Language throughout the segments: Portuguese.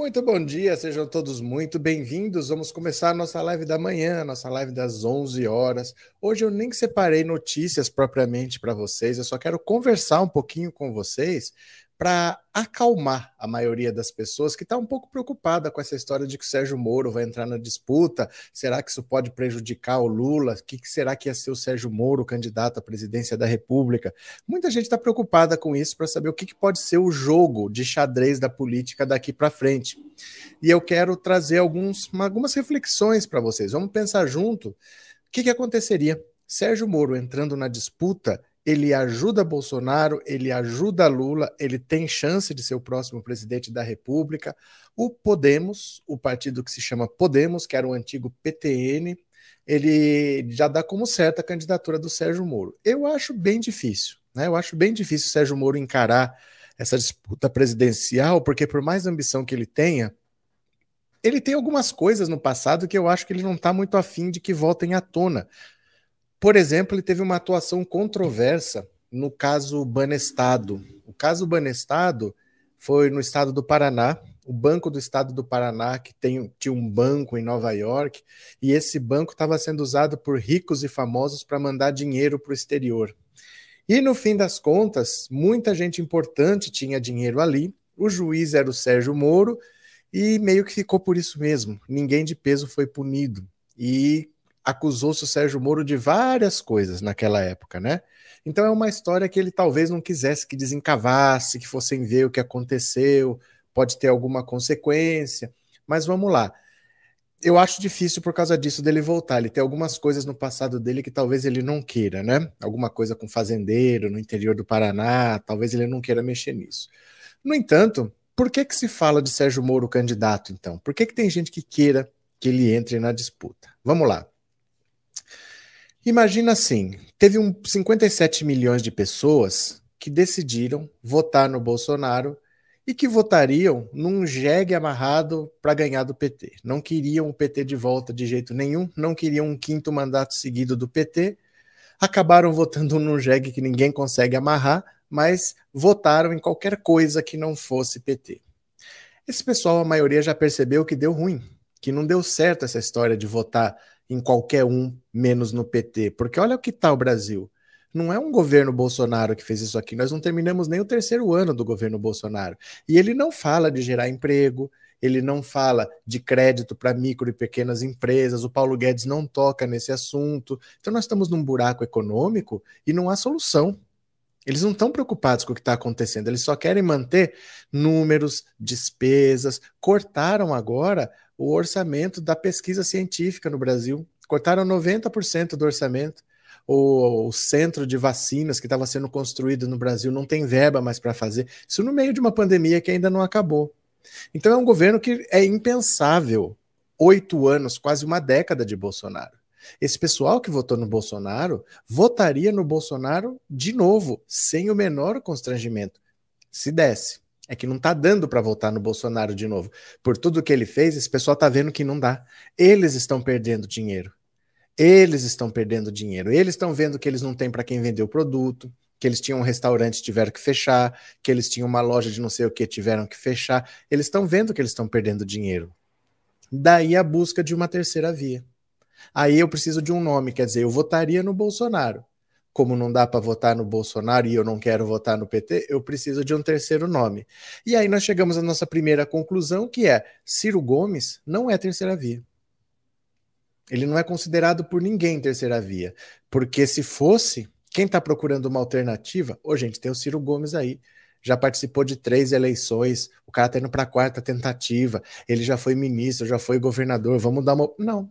Muito bom dia, sejam todos muito bem-vindos. Vamos começar a nossa live da manhã, nossa live das 11 horas. Hoje eu nem separei notícias propriamente para vocês, eu só quero conversar um pouquinho com vocês para acalmar a maioria das pessoas que está um pouco preocupada com essa história de que o Sérgio Moro vai entrar na disputa. Será que isso pode prejudicar o Lula? O que, que será que ia ser o Sérgio Moro, candidato à presidência da República? Muita gente está preocupada com isso para saber o que, que pode ser o jogo de xadrez da política daqui para frente. E eu quero trazer alguns, algumas reflexões para vocês. Vamos pensar junto o que, que aconteceria. Sérgio Moro entrando na disputa ele ajuda Bolsonaro, ele ajuda Lula, ele tem chance de ser o próximo presidente da República. O Podemos, o partido que se chama Podemos, que era o antigo PTN, ele já dá como certa a candidatura do Sérgio Moro. Eu acho bem difícil, né? Eu acho bem difícil o Sérgio Moro encarar essa disputa presidencial, porque por mais ambição que ele tenha, ele tem algumas coisas no passado que eu acho que ele não está muito afim de que voltem à tona. Por exemplo, ele teve uma atuação controversa no caso Banestado. O caso Banestado foi no estado do Paraná, o Banco do Estado do Paraná, que tem, tinha um banco em Nova York, e esse banco estava sendo usado por ricos e famosos para mandar dinheiro para o exterior. E no fim das contas, muita gente importante tinha dinheiro ali, o juiz era o Sérgio Moro, e meio que ficou por isso mesmo. Ninguém de peso foi punido. E acusou-se o Sérgio Moro de várias coisas naquela época, né? Então é uma história que ele talvez não quisesse que desencavasse, que fossem ver o que aconteceu, pode ter alguma consequência, mas vamos lá. Eu acho difícil por causa disso dele voltar. Ele tem algumas coisas no passado dele que talvez ele não queira, né? Alguma coisa com fazendeiro no interior do Paraná, talvez ele não queira mexer nisso. No entanto, por que que se fala de Sérgio Moro candidato então? Por que que tem gente que queira que ele entre na disputa? Vamos lá. Imagina assim: teve um 57 milhões de pessoas que decidiram votar no Bolsonaro e que votariam num jegue amarrado para ganhar do PT. Não queriam o PT de volta de jeito nenhum, não queriam um quinto mandato seguido do PT, acabaram votando num jegue que ninguém consegue amarrar, mas votaram em qualquer coisa que não fosse PT. Esse pessoal, a maioria já percebeu que deu ruim, que não deu certo essa história de votar em qualquer um, menos no PT. Porque olha o que está o Brasil. Não é um governo Bolsonaro que fez isso aqui. Nós não terminamos nem o terceiro ano do governo Bolsonaro. E ele não fala de gerar emprego, ele não fala de crédito para micro e pequenas empresas, o Paulo Guedes não toca nesse assunto. Então nós estamos num buraco econômico e não há solução. Eles não estão preocupados com o que está acontecendo, eles só querem manter números, despesas. Cortaram agora o orçamento da pesquisa científica no Brasil. Cortaram 90% do orçamento. O, o, centro de vacinas que estava sendo construído no Brasil não tem verba mais para fazer. Isso no meio de uma pandemia que ainda não acabou. Então é um governo que é impensável. Oito anos, quase uma década de Bolsonaro. Esse pessoal que votou no Bolsonaro votaria no Bolsonaro de novo, sem o menor constrangimento, se desse. É que não está dando para votar no Bolsonaro de novo. Por tudo que ele fez, esse pessoal está vendo que não dá. Eles estão perdendo dinheiro. Eles estão perdendo dinheiro. Eles estão vendo que eles não têm para quem vender o produto, que eles tinham um restaurante tiveram que fechar, que eles tinham uma loja de não sei o que tiveram que fechar. Eles estão vendo que eles estão perdendo dinheiro. Daí a busca de uma terceira via. Aí eu preciso de um nome, quer dizer, eu votaria no Bolsonaro como não dá para votar no Bolsonaro e eu não quero votar no PT, eu preciso de um terceiro nome. E aí nós chegamos à nossa primeira conclusão, que é Ciro Gomes não é terceira via. Ele não é considerado por ninguém terceira via, porque se fosse, quem está procurando uma alternativa, ô gente, tem o Ciro Gomes aí, já participou de três eleições, o cara está indo para a quarta tentativa, ele já foi ministro, já foi governador, vamos dar uma. Não,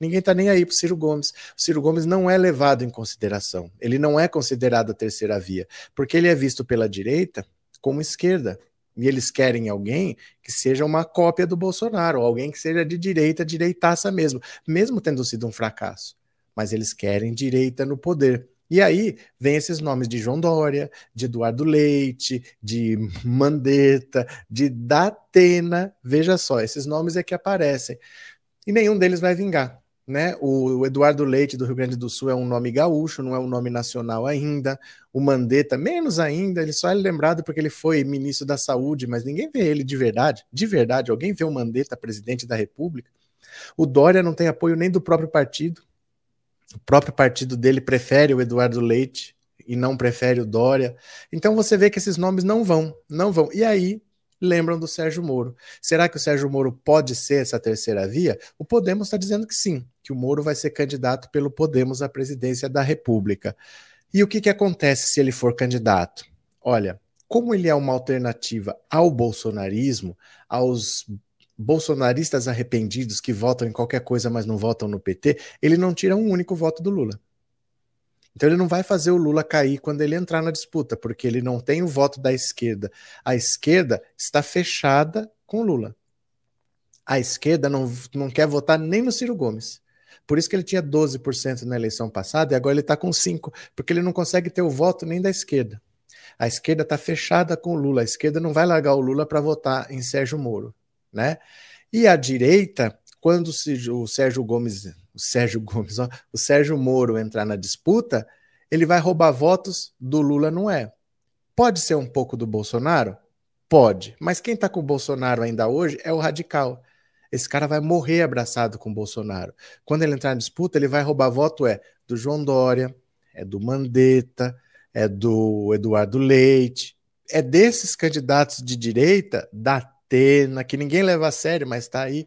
Ninguém está nem aí para o Ciro Gomes. O Ciro Gomes não é levado em consideração. Ele não é considerado a terceira via, porque ele é visto pela direita como esquerda. E eles querem alguém que seja uma cópia do Bolsonaro, alguém que seja de direita, direitaça mesmo, mesmo tendo sido um fracasso. Mas eles querem direita no poder. E aí vem esses nomes de João Dória, de Eduardo Leite, de Mandetta, de Datena. Veja só, esses nomes é que aparecem. E nenhum deles vai vingar né? O Eduardo Leite do Rio Grande do Sul é um nome gaúcho, não é um nome nacional ainda. O Mandetta, menos ainda, ele só é lembrado porque ele foi ministro da Saúde, mas ninguém vê ele de verdade. De verdade, alguém vê o Mandetta presidente da República? O Dória não tem apoio nem do próprio partido. O próprio partido dele prefere o Eduardo Leite e não prefere o Dória. Então você vê que esses nomes não vão, não vão. E aí lembram do Sérgio Moro. Será que o Sérgio Moro pode ser essa terceira via? O Podemos está dizendo que sim, que o Moro vai ser candidato pelo Podemos à presidência da República. E o que, que acontece se ele for candidato? Olha, como ele é uma alternativa ao bolsonarismo, aos bolsonaristas arrependidos que votam em qualquer coisa, mas não votam no PT, ele não tira um único voto do Lula. Então ele não vai fazer o Lula cair quando ele entrar na disputa, porque ele não tem o voto da esquerda. A esquerda está fechada com o Lula. A esquerda não, não quer votar nem no Ciro Gomes. Por isso que ele tinha 12% na eleição passada e agora ele está com 5%, porque ele não consegue ter o voto nem da esquerda. A esquerda está fechada com o Lula. A esquerda não vai largar o Lula para votar em Sérgio Moro. Né? E a direita, quando o Sérgio Gomes o Sérgio Gomes, ó, o Sérgio Moro entrar na disputa, ele vai roubar votos do Lula, não é? Pode ser um pouco do Bolsonaro? Pode. Mas quem está com o Bolsonaro ainda hoje é o radical. Esse cara vai morrer abraçado com o Bolsonaro. Quando ele entrar na disputa, ele vai roubar voto é do João Dória, é do Mandetta, é do Eduardo Leite, é desses candidatos de direita, da Atena, que ninguém leva a sério, mas está aí,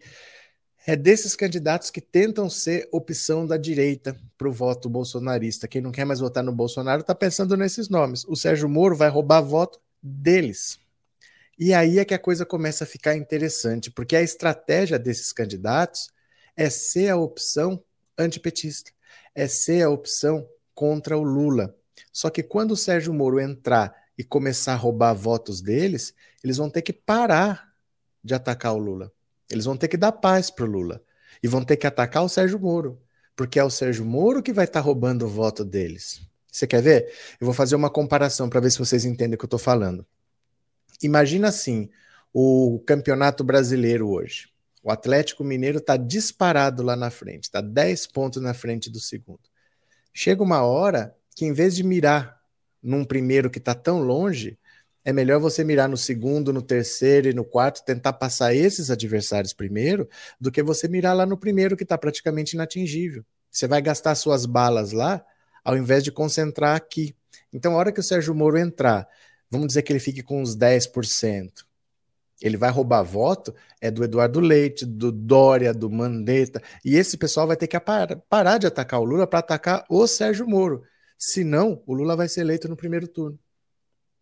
é desses candidatos que tentam ser opção da direita para o voto bolsonarista. Quem não quer mais votar no Bolsonaro está pensando nesses nomes. O Sérgio Moro vai roubar voto deles. E aí é que a coisa começa a ficar interessante, porque a estratégia desses candidatos é ser a opção antipetista, é ser a opção contra o Lula. Só que quando o Sérgio Moro entrar e começar a roubar votos deles, eles vão ter que parar de atacar o Lula. Eles vão ter que dar paz para o Lula. E vão ter que atacar o Sérgio Moro. Porque é o Sérgio Moro que vai estar tá roubando o voto deles. Você quer ver? Eu vou fazer uma comparação para ver se vocês entendem o que eu estou falando. Imagina assim: o campeonato brasileiro hoje. O Atlético Mineiro está disparado lá na frente, está 10 pontos na frente do segundo. Chega uma hora que, em vez de mirar num primeiro que está tão longe, é melhor você mirar no segundo, no terceiro e no quarto, tentar passar esses adversários primeiro, do que você mirar lá no primeiro que está praticamente inatingível. Você vai gastar suas balas lá, ao invés de concentrar aqui. Então, a hora que o Sérgio Moro entrar, vamos dizer que ele fique com uns 10%. Ele vai roubar voto, é do Eduardo Leite, do Dória, do Mandetta, e esse pessoal vai ter que parar de atacar o Lula para atacar o Sérgio Moro. Senão, o Lula vai ser eleito no primeiro turno.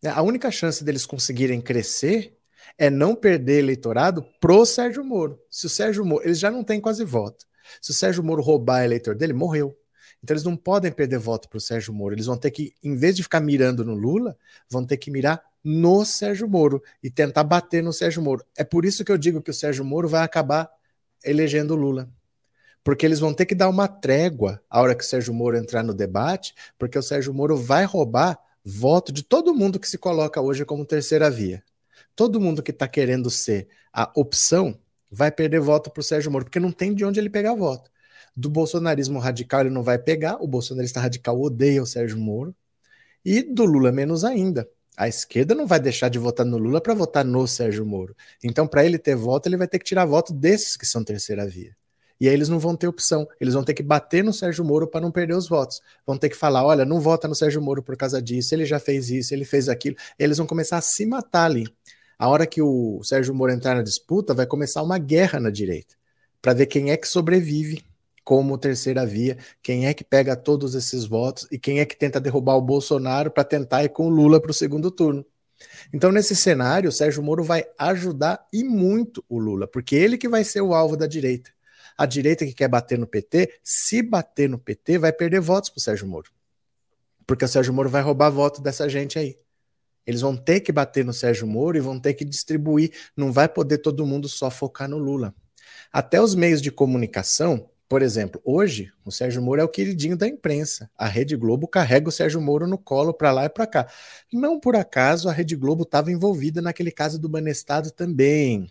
Né? A única chance deles conseguirem crescer é não perder eleitorado pro Sérgio Moro. Se o Sérgio Moro, eles já não têm quase voto. Se o Sérgio Moro roubar eleitor dele, morreu. Então eles não podem perder voto pro Sérgio Moro. Eles vão ter que, em vez de ficar mirando no Lula, vão ter que mirar no Sérgio Moro e tentar bater no Sérgio Moro. É por isso que eu digo que o Sérgio Moro vai acabar elegendo o Lula. Porque eles vão ter que dar uma trégua a hora que o Sérgio Moro entrar no debate, porque o Sérgio Moro vai roubar voto de todo mundo que se coloca hoje como terceira via. Todo mundo que está querendo ser a opção vai perder voto para o Sérgio Moro, porque não tem de onde ele pegar voto. Do bolsonarismo radical ele não vai pegar, o bolsonarista radical odeia o Sérgio Moro, e do Lula menos ainda. A esquerda não vai deixar de votar no Lula para votar no Sérgio Moro. Então, para ele ter voto, ele vai ter que tirar voto desses que são terceira via. E aí eles não vão ter opção. Eles vão ter que bater no Sérgio Moro para não perder os votos. Vão ter que falar: olha, não vota no Sérgio Moro por causa disso, ele já fez isso, ele fez aquilo. Eles vão começar a se matar ali. A hora que o Sérgio Moro entrar na disputa, vai começar uma guerra na direita para ver quem é que sobrevive como terceira via, quem é que pega todos esses votos e quem é que tenta derrubar o Bolsonaro para tentar ir com o Lula para o segundo turno. Então, nesse cenário, o Sérgio Moro vai ajudar e muito o Lula, porque ele que vai ser o alvo da direita. A direita que quer bater no PT, se bater no PT, vai perder votos para o Sérgio Moro. Porque o Sérgio Moro vai roubar voto dessa gente aí. Eles vão ter que bater no Sérgio Moro e vão ter que distribuir. Não vai poder todo mundo só focar no Lula. Até os meios de comunicação, por exemplo, hoje o Sérgio Moro é o queridinho da imprensa. A Rede Globo carrega o Sérgio Moro no colo para lá e para cá. Não por acaso a Rede Globo estava envolvida naquele caso do Banestado também.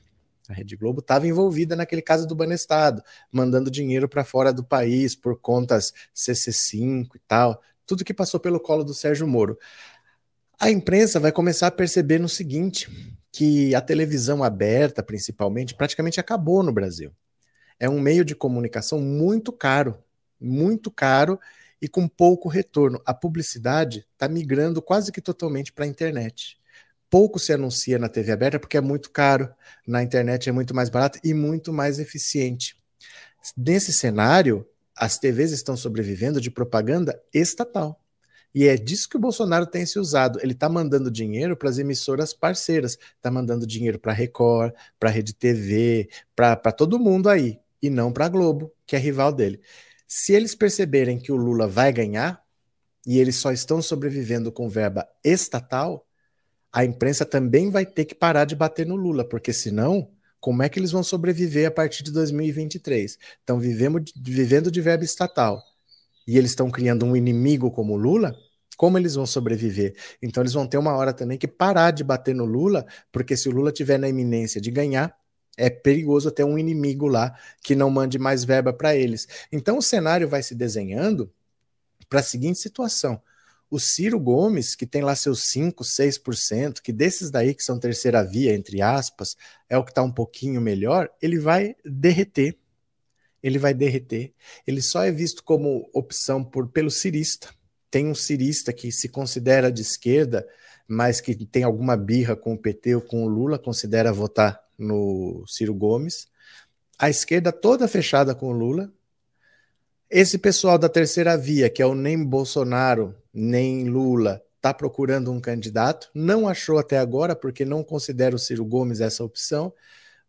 A Rede Globo estava envolvida naquele caso do Banestado, mandando dinheiro para fora do país por contas CC5 e tal, tudo que passou pelo colo do Sérgio Moro. A imprensa vai começar a perceber no seguinte, que a televisão aberta, principalmente, praticamente acabou no Brasil. É um meio de comunicação muito caro, muito caro e com pouco retorno. A publicidade está migrando quase que totalmente para a internet. Pouco se anuncia na TV aberta porque é muito caro, na internet é muito mais barato e muito mais eficiente. Nesse cenário, as TVs estão sobrevivendo de propaganda estatal. E é disso que o Bolsonaro tem se usado. Ele está mandando dinheiro para as emissoras parceiras, está mandando dinheiro para a Record, para a Rede TV, para todo mundo aí, e não para a Globo, que é rival dele. Se eles perceberem que o Lula vai ganhar, e eles só estão sobrevivendo com verba estatal, a imprensa também vai ter que parar de bater no Lula, porque senão, como é que eles vão sobreviver a partir de 2023? Estão vivendo de verba estatal e eles estão criando um inimigo como o Lula, como eles vão sobreviver? Então eles vão ter uma hora também que parar de bater no Lula, porque se o Lula tiver na iminência de ganhar, é perigoso ter um inimigo lá que não mande mais verba para eles. Então o cenário vai se desenhando para a seguinte situação: o Ciro Gomes, que tem lá seus 5, 6%, que desses daí que são terceira via, entre aspas, é o que está um pouquinho melhor, ele vai derreter ele vai derreter. Ele só é visto como opção por, pelo cirista. Tem um cirista que se considera de esquerda, mas que tem alguma birra com o PT ou com o Lula, considera votar no Ciro Gomes. A esquerda toda fechada com o Lula. Esse pessoal da terceira via, que é o nem Bolsonaro, nem Lula, está procurando um candidato, não achou até agora, porque não considera o Ciro Gomes essa opção,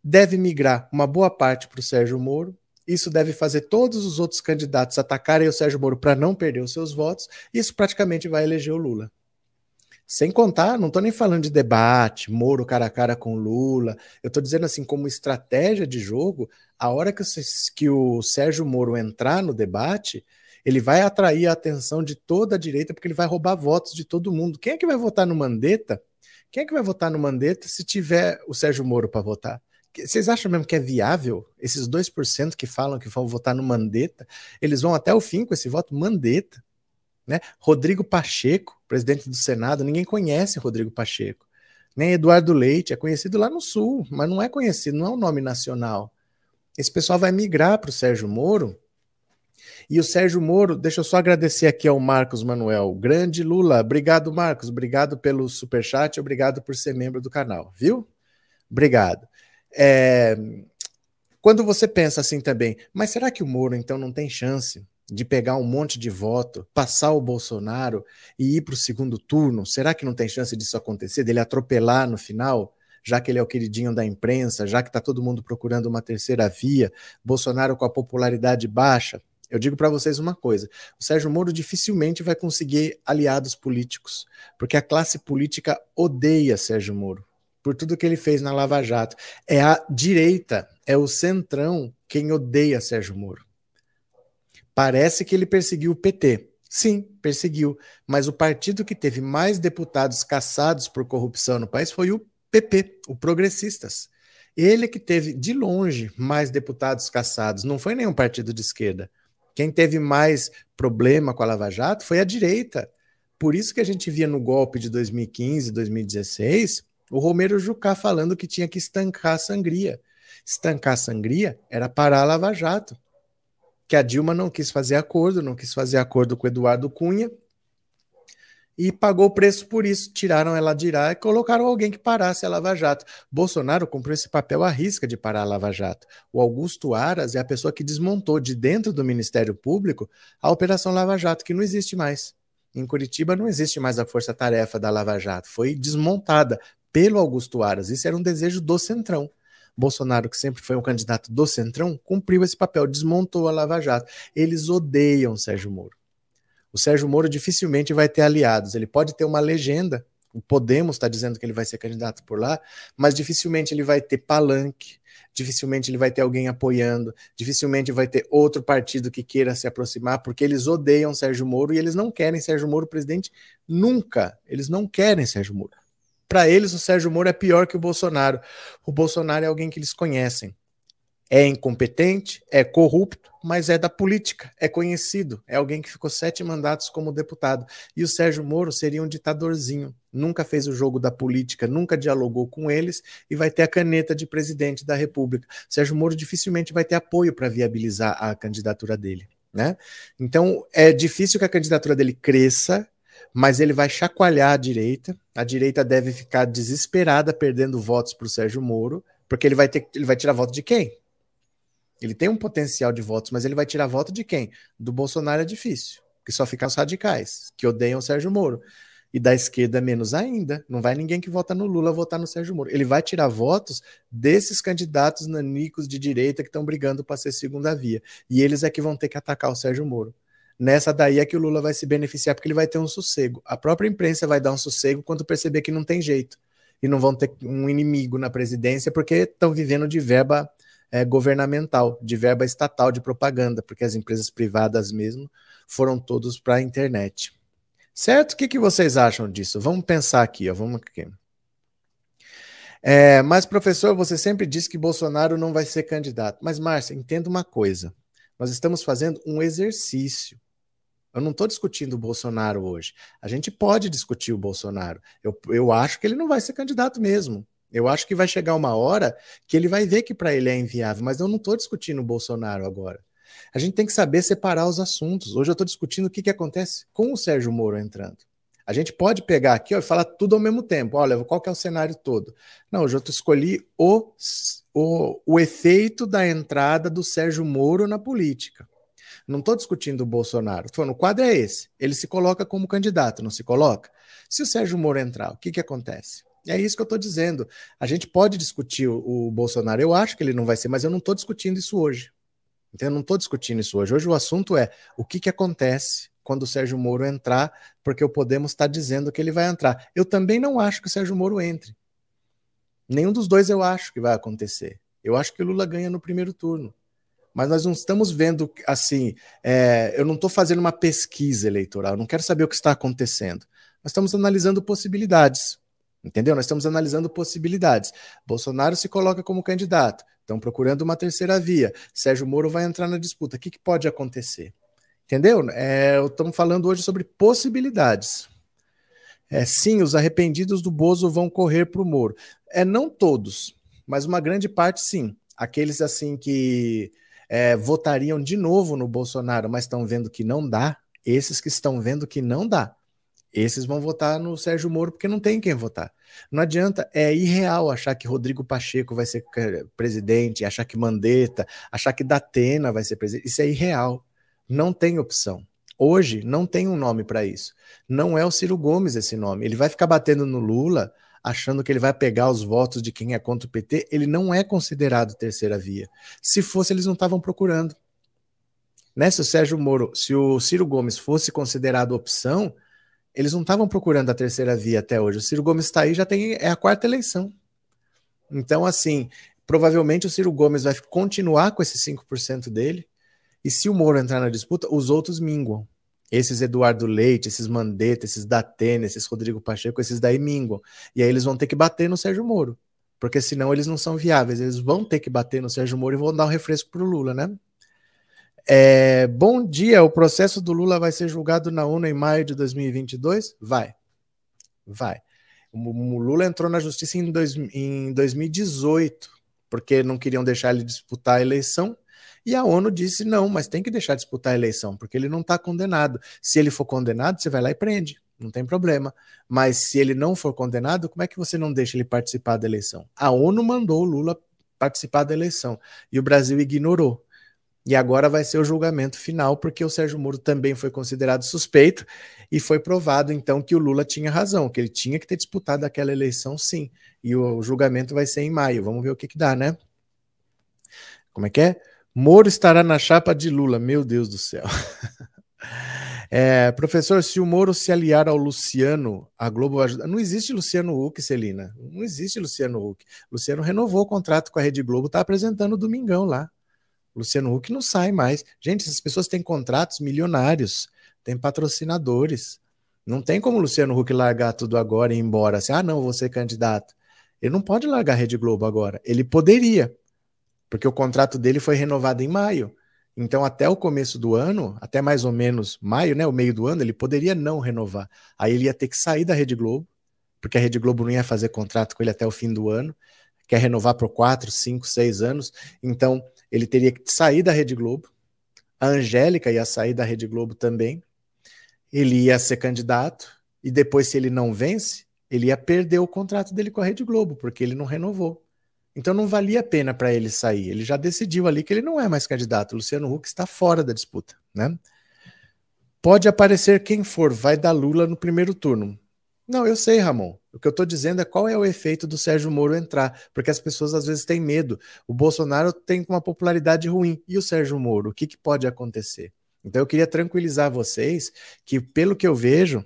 deve migrar uma boa parte para o Sérgio Moro, isso deve fazer todos os outros candidatos atacarem o Sérgio Moro para não perder os seus votos. Isso praticamente vai eleger o Lula. Sem contar, não estou nem falando de debate, Moro cara a cara com Lula. Eu estou dizendo assim, como estratégia de jogo, a hora que, que o Sérgio Moro entrar no debate, ele vai atrair a atenção de toda a direita, porque ele vai roubar votos de todo mundo. Quem é que vai votar no Mandetta? Quem é que vai votar no Mandetta se tiver o Sérgio Moro para votar? Vocês acham mesmo que é viável? Esses 2% que falam que vão votar no Mandetta, eles vão até o fim com esse voto Mandetta. Né? Rodrigo Pacheco, presidente do Senado, ninguém conhece Rodrigo Pacheco. Nem Eduardo Leite, é conhecido lá no Sul, mas não é conhecido, não é um nome nacional. Esse pessoal vai migrar para o Sérgio Moro. E o Sérgio Moro, deixa eu só agradecer aqui ao Marcos Manuel. Grande Lula, obrigado, Marcos. Obrigado pelo superchat, obrigado por ser membro do canal, viu? Obrigado. É, quando você pensa assim também, mas será que o Moro então não tem chance de pegar um monte de voto, passar o Bolsonaro e ir para o segundo turno? Será que não tem chance disso acontecer, dele atropelar no final? Já que ele é o queridinho da imprensa, já que está todo mundo procurando uma terceira via, Bolsonaro com a popularidade baixa, eu digo para vocês uma coisa: o Sérgio Moro dificilmente vai conseguir aliados políticos, porque a classe política odeia Sérgio Moro por tudo que ele fez na Lava Jato. É a direita, é o centrão quem odeia Sérgio Moro. Parece que ele perseguiu o PT. Sim, perseguiu. Mas o partido que teve mais deputados caçados por corrupção no país foi o PP, o Progressistas. Ele que teve, de longe, mais deputados caçados. Não foi nenhum partido de esquerda. Quem teve mais problema com a Lava Jato foi a direita. Por isso que a gente via no golpe de 2015, 2016, o Romero Jucá falando que tinha que estancar a sangria. Estancar a sangria era parar a Lava Jato. Que a Dilma não quis fazer acordo, não quis fazer acordo com Eduardo Cunha e pagou o preço por isso. Tiraram ela de lá e colocaram alguém que parasse a Lava Jato. Bolsonaro cumpriu esse papel à risca de parar a Lava Jato. O Augusto Aras é a pessoa que desmontou de dentro do Ministério Público a Operação Lava Jato, que não existe mais. Em Curitiba não existe mais a força-tarefa da Lava Jato. Foi desmontada pelo Augusto Aras. Isso era um desejo do Centrão. Bolsonaro, que sempre foi um candidato do Centrão, cumpriu esse papel, desmontou a Lava Jato. Eles odeiam Sérgio Moro. O Sérgio Moro dificilmente vai ter aliados. Ele pode ter uma legenda, o Podemos está dizendo que ele vai ser candidato por lá, mas dificilmente ele vai ter palanque, dificilmente ele vai ter alguém apoiando, dificilmente vai ter outro partido que queira se aproximar, porque eles odeiam Sérgio Moro e eles não querem Sérgio Moro presidente nunca. Eles não querem Sérgio Moro. Para eles, o Sérgio Moro é pior que o Bolsonaro. O Bolsonaro é alguém que eles conhecem. É incompetente, é corrupto, mas é da política, é conhecido, é alguém que ficou sete mandatos como deputado. E o Sérgio Moro seria um ditadorzinho, nunca fez o jogo da política, nunca dialogou com eles e vai ter a caneta de presidente da República. O Sérgio Moro dificilmente vai ter apoio para viabilizar a candidatura dele. Né? Então é difícil que a candidatura dele cresça, mas ele vai chacoalhar a direita. A direita deve ficar desesperada perdendo votos para o Sérgio Moro, porque ele vai ter, ele vai tirar voto de quem? Ele tem um potencial de votos, mas ele vai tirar voto de quem? Do Bolsonaro é difícil, que só ficam os radicais, que odeiam o Sérgio Moro. E da esquerda menos ainda. Não vai ninguém que vota no Lula votar no Sérgio Moro. Ele vai tirar votos desses candidatos nanicos de direita que estão brigando para ser segunda via. E eles é que vão ter que atacar o Sérgio Moro. Nessa daí é que o Lula vai se beneficiar, porque ele vai ter um sossego. A própria imprensa vai dar um sossego quando perceber que não tem jeito. E não vão ter um inimigo na presidência, porque estão vivendo de verba é, governamental, de verba estatal de propaganda, porque as empresas privadas mesmo foram todos para a internet. Certo? O que, que vocês acham disso? Vamos pensar aqui, ó, vamos aqui. É, mas, professor, você sempre disse que Bolsonaro não vai ser candidato. Mas, Márcia, entenda uma coisa. Nós estamos fazendo um exercício. Eu não estou discutindo o Bolsonaro hoje. A gente pode discutir o Bolsonaro. Eu, eu acho que ele não vai ser candidato mesmo. Eu acho que vai chegar uma hora que ele vai ver que para ele é inviável, mas eu não estou discutindo o Bolsonaro agora. A gente tem que saber separar os assuntos. Hoje eu estou discutindo o que, que acontece com o Sérgio Moro entrando. A gente pode pegar aqui ó, e falar tudo ao mesmo tempo. Olha, qual que é o cenário todo? Não, hoje eu escolhi o, o, o efeito da entrada do Sérgio Moro na política. Não estou discutindo o Bolsonaro. Tô falando, o quadro é esse. Ele se coloca como candidato, não se coloca? Se o Sérgio Moro entrar, o que, que acontece? É isso que eu estou dizendo. A gente pode discutir o, o, Bolsonaro. Eu acho que ele não vai ser, mas eu não estou discutindo isso hoje. Então, eu não estou discutindo isso hoje. Hoje o assunto é o que, que acontece quando o Sérgio Moro entrar, porque o Podemos está dizendo que ele vai entrar. Eu também não acho que o Sérgio Moro entre. Nenhum dos dois eu acho que vai acontecer. Eu acho que o Lula ganha no primeiro turno mas nós não estamos vendo assim. É, eu não estou fazendo uma pesquisa eleitoral, não quero saber o que está acontecendo. Nós estamos analisando possibilidades. Entendeu? Nós estamos analisando possibilidades. Bolsonaro se coloca como candidato, estão procurando uma terceira via. Sérgio Moro vai entrar na disputa. O que, que pode acontecer? Entendeu? É, estamos falando hoje sobre possibilidades. É, sim, os arrependidos do Bozo vão correr para o Moro. É, não todos, mas uma grande parte sim. Aqueles assim que é, votariam de novo no Bolsonaro, mas estão vendo que não dá, esses que estão vendo que não dá, esses vão votar no Sérgio Moro porque não tem quem votar. Não adianta, é irreal achar que Rodrigo Pacheco vai ser presidente, achar que Mandetta, achar que Datena vai ser presidente. Isso é irreal. Não tem opção. Hoje não tem um nome para isso. Não é o Ciro Gomes esse nome. Ele vai ficar batendo no Lula, achando que ele vai pegar os votos de quem é contra o PT, ele não é considerado terceira via. Se fosse, eles não estavam procurando. Né? Se o Sérgio Moro, se o Ciro Gomes fosse considerado opção, eles não estavam procurando a terceira via até hoje. O Ciro Gomes está aí, já tem é a quarta eleição. Então, assim, provavelmente o Ciro Gomes vai continuar com esses 5% dele. E se o Moro entrar na disputa, os outros minguam. Esses Eduardo Leite, esses Mandetta, esses Datena, esses Rodrigo Pacheco, esses daí minguam. E aí eles vão ter que bater no Sérgio Moro. Porque senão eles não são viáveis. Eles vão ter que bater no Sérgio Moro e vão dar um refresco para o Lula, né? É, bom dia, o processo do Lula vai ser julgado na ONU em maio de 2022? Vai. Vai. O, Lula entrou na justiça em, dois, em 2018, porque não queriam deixar ele disputar a eleição. E a ONU disse: não, mas tem que deixar disputar a eleição, porque ele não está condenado. Se ele for condenado, você vai lá e prende, não tem problema. Mas se ele não for condenado, como é que você não deixa ele participar da eleição? A ONU mandou o Lula participar da eleição e o Brasil ignorou. E agora vai ser o julgamento final, porque o Sérgio Moro também foi considerado suspeito e foi provado então que o Lula tinha razão, que ele tinha que ter disputado aquela eleição sim. E o julgamento vai ser em maio. Vamos ver o que, que dá, né? Como é que é? Moro estará na chapa de Lula. Meu Deus do céu. É, professor, se o Moro se aliar ao Luciano, a Globo vai ajudar. Não existe Luciano Huck, Celina. Não existe Luciano Huck. Luciano renovou o contrato com a Rede Globo, está apresentando o Domingão lá. Luciano Huck não sai mais. Gente, essas pessoas têm contratos milionários, têm patrocinadores. Não tem como o Luciano Huck largar tudo agora e ir embora assim, ah, não, vou ser candidato. Ele não pode largar a Rede Globo agora. Ele poderia, porque o contrato dele foi renovado em maio. Então, até o começo do ano, até mais ou menos maio, né, o meio do ano, ele poderia não renovar. Aí ele ia ter que sair da Rede Globo, porque a Rede Globo não ia fazer contrato com ele até o fim do ano, quer renovar por quatro, cinco, seis anos. Então, ele teria que sair da Rede Globo. A Angélica ia sair da Rede Globo também. Ele ia ser candidato, e depois, se ele não vence, ele ia perder o contrato dele com a Rede Globo, porque ele não renovou. Então não valia a pena para ele sair. Ele já decidiu ali que ele não é mais candidato. Luciano Huck está fora da disputa, né? Pode aparecer quem for, vai dar Lula no primeiro turno. Não, eu sei, Ramon. O que eu estou dizendo é qual é o efeito do Sérgio Moro entrar, porque as pessoas às vezes têm medo. O Bolsonaro tem uma popularidade ruim. E o Sérgio Moro? O que, que pode acontecer? Então eu queria tranquilizar vocês que, pelo que eu vejo,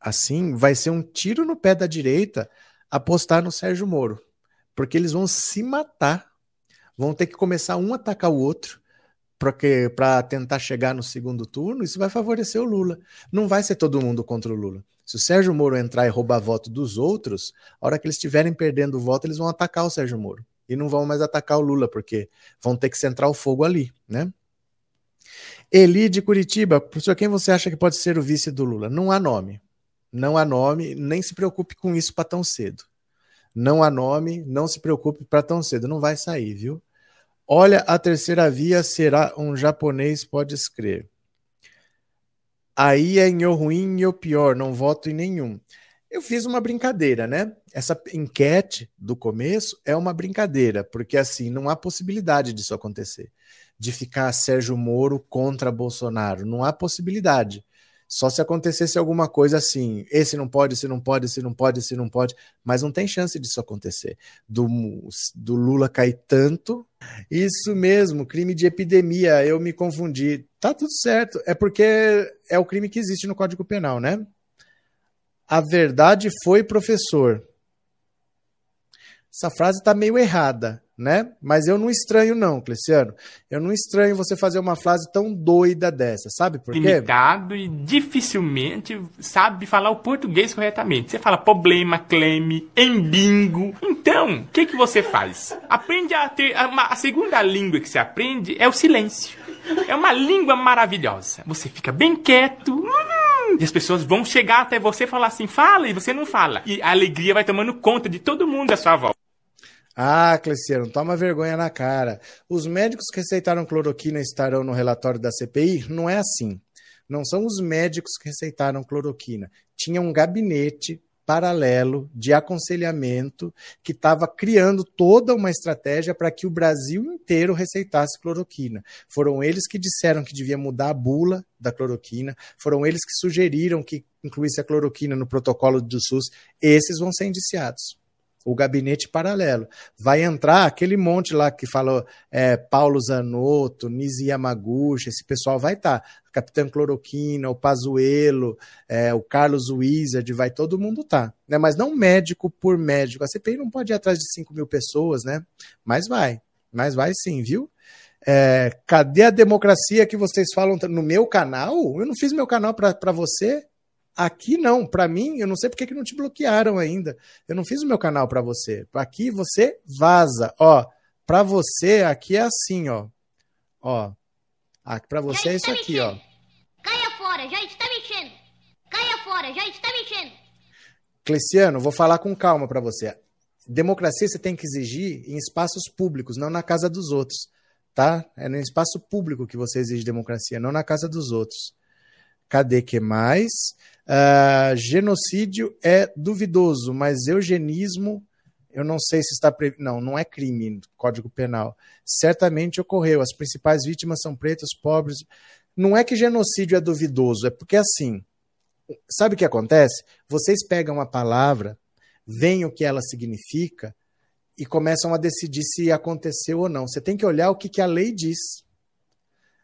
assim, vai ser um tiro no pé da direita apostar no Sérgio Moro porque eles vão se matar, vão ter que começar um a atacar o outro para tentar chegar no segundo turno. Isso vai favorecer o Lula. Não vai ser todo mundo contra o Lula. Se o Sérgio Moro entrar e roubar voto dos outros, a hora que eles estiverem perdendo o voto, eles vão atacar o Sérgio Moro. E não vão mais atacar o Lula, porque vão ter que centrar o fogo ali, né? Eli de Curitiba, professor, quem você acha que pode ser o vice do Lula? Não há nome. Não há nome, nem se preocupe com isso para tão cedo. Não há nome, não se preocupe para tão cedo, não vai sair, viu? Olha, a terceira via será um japonês, pode escrever. Aí é em o ruim e o pior, não voto em nenhum. Eu fiz uma brincadeira, né? Essa enquete do começo é uma brincadeira, porque assim, não há possibilidade disso acontecer. De ficar Sérgio Moro contra Bolsonaro. Não há possibilidade. Só se acontecesse alguma coisa assim, esse não pode, esse não pode, esse não pode, esse não pode, mas não tem chance disso acontecer. Do, do Lula cair tanto. Isso mesmo, crime de epidemia, eu me confundi. Tá tudo certo, é porque é o crime que existe no Código Penal, né? A verdade foi professor. Essa frase tá meio errada né? Mas eu não estranho, não, Cleciano. Eu não estranho você fazer uma frase tão doida dessa, sabe por quê? Limitado e dificilmente sabe falar o português corretamente. Você fala problema, cleme, embingo. Então, o que, que você faz? Aprende a ter. A, a segunda língua que você aprende é o silêncio. É uma língua maravilhosa. Você fica bem quieto. Hum, e as pessoas vão chegar até você e falar assim, fala, e você não fala. E a alegria vai tomando conta de todo mundo à sua volta. Ah, Cleciano, toma vergonha na cara. Os médicos que receitaram cloroquina estarão no relatório da CPI? Não é assim. Não são os médicos que receitaram cloroquina. Tinha um gabinete paralelo de aconselhamento que estava criando toda uma estratégia para que o Brasil inteiro receitasse cloroquina. Foram eles que disseram que devia mudar a bula da cloroquina, foram eles que sugeriram que incluísse a cloroquina no protocolo do SUS. Esses vão ser indiciados o gabinete paralelo. Vai entrar aquele monte lá que falou é, Paulo Zanotto, Nisi Yamaguchi, esse pessoal vai estar. Tá. Capitão Cloroquina, o Pazuello, é, o Carlos Wizard, vai todo mundo tá. Né? Mas não médico por médico. A CPI não pode ir atrás de 5 mil pessoas, né? Mas vai. Mas vai sim, viu? É, cadê a democracia que vocês falam no meu canal? Eu não fiz meu canal para você. Aqui não, para mim, eu não sei porque que não te bloquearam ainda. Eu não fiz o meu canal para você. Aqui você vaza, ó. Para você aqui é assim, ó. Ó. Para você é isso aqui, mexendo. ó. Caia fora, já está mexendo. Caia fora, já está mexendo. Cleciano, vou falar com calma para você. Democracia você tem que exigir em espaços públicos, não na casa dos outros, tá? É no espaço público que você exige democracia, não na casa dos outros. Cadê que mais? Uh, genocídio é duvidoso, mas eugenismo, eu não sei se está. Pre... Não, não é crime, Código Penal. Certamente ocorreu. As principais vítimas são pretos, pobres. Não é que genocídio é duvidoso, é porque assim. Sabe o que acontece? Vocês pegam a palavra, veem o que ela significa e começam a decidir se aconteceu ou não. Você tem que olhar o que, que a lei diz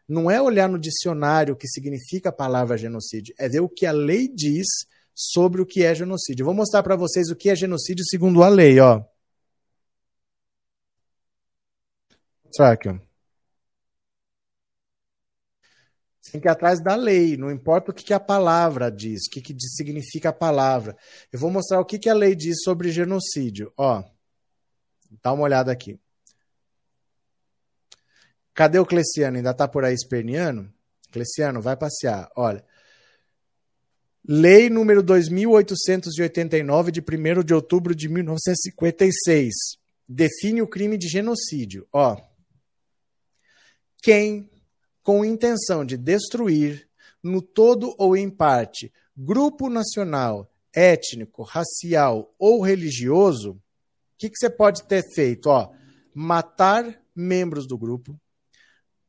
não é olhar no dicionário o que significa a palavra genocídio, é ver o que a lei diz sobre o que é genocídio. Vou mostrar para vocês o que é genocídio segundo a lei, ó. Será tem que ir atrás da lei, não importa o que, que a palavra diz, o que, que significa a palavra. Eu vou mostrar o que, que a lei diz sobre genocídio. Ó, dá uma olhada aqui. Cadê o Cleciano? Ainda está por aí esperneando? Cleciano, vai passear. Olha. Lei número 2889, de 1 de outubro de 1956, define o crime de genocídio. Ó. Quem, com intenção de destruir, no todo ou em parte, grupo nacional, étnico, racial ou religioso, o que, que você pode ter feito? Ó, matar membros do grupo,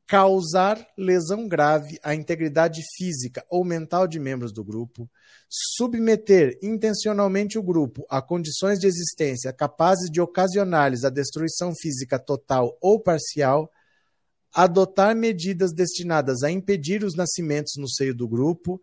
causar lesão grave à integridade física ou mental de membros do grupo, submeter intencionalmente o grupo a condições de existência capazes de ocasionar-lhes a destruição física total ou parcial, adotar medidas destinadas a impedir os nascimentos no seio do grupo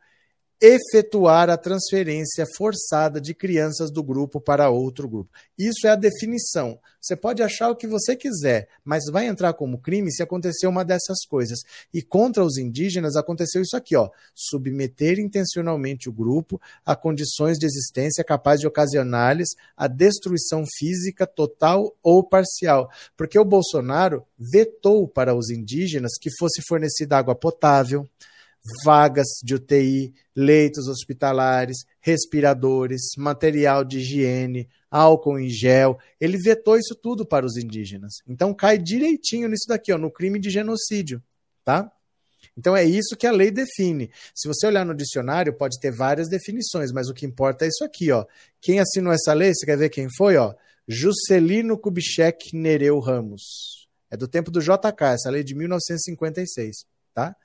efetuar a transferência forçada de crianças do grupo para outro grupo. Isso é a definição. Você pode achar o que você quiser, mas vai entrar como crime se acontecer uma dessas coisas. E contra os indígenas aconteceu isso aqui, ó: submeter intencionalmente o grupo a condições de existência capazes de ocasionar-lhes a destruição física total ou parcial. Porque o Bolsonaro vetou para os indígenas que fosse fornecida água potável, vagas de UTI, leitos hospitalares, respiradores, material de higiene, álcool em gel. Ele vetou isso tudo para os indígenas. Então cai direitinho nisso daqui, ó, no crime de genocídio, tá? Então é isso que a lei define. Se você olhar no dicionário, pode ter várias definições, mas o que importa é isso aqui, ó. Quem assinou essa lei, você quer ver quem foi, ó? Juscelino Kubitschek Nereu Ramos. É do tempo do JK, essa lei de 1956, tá?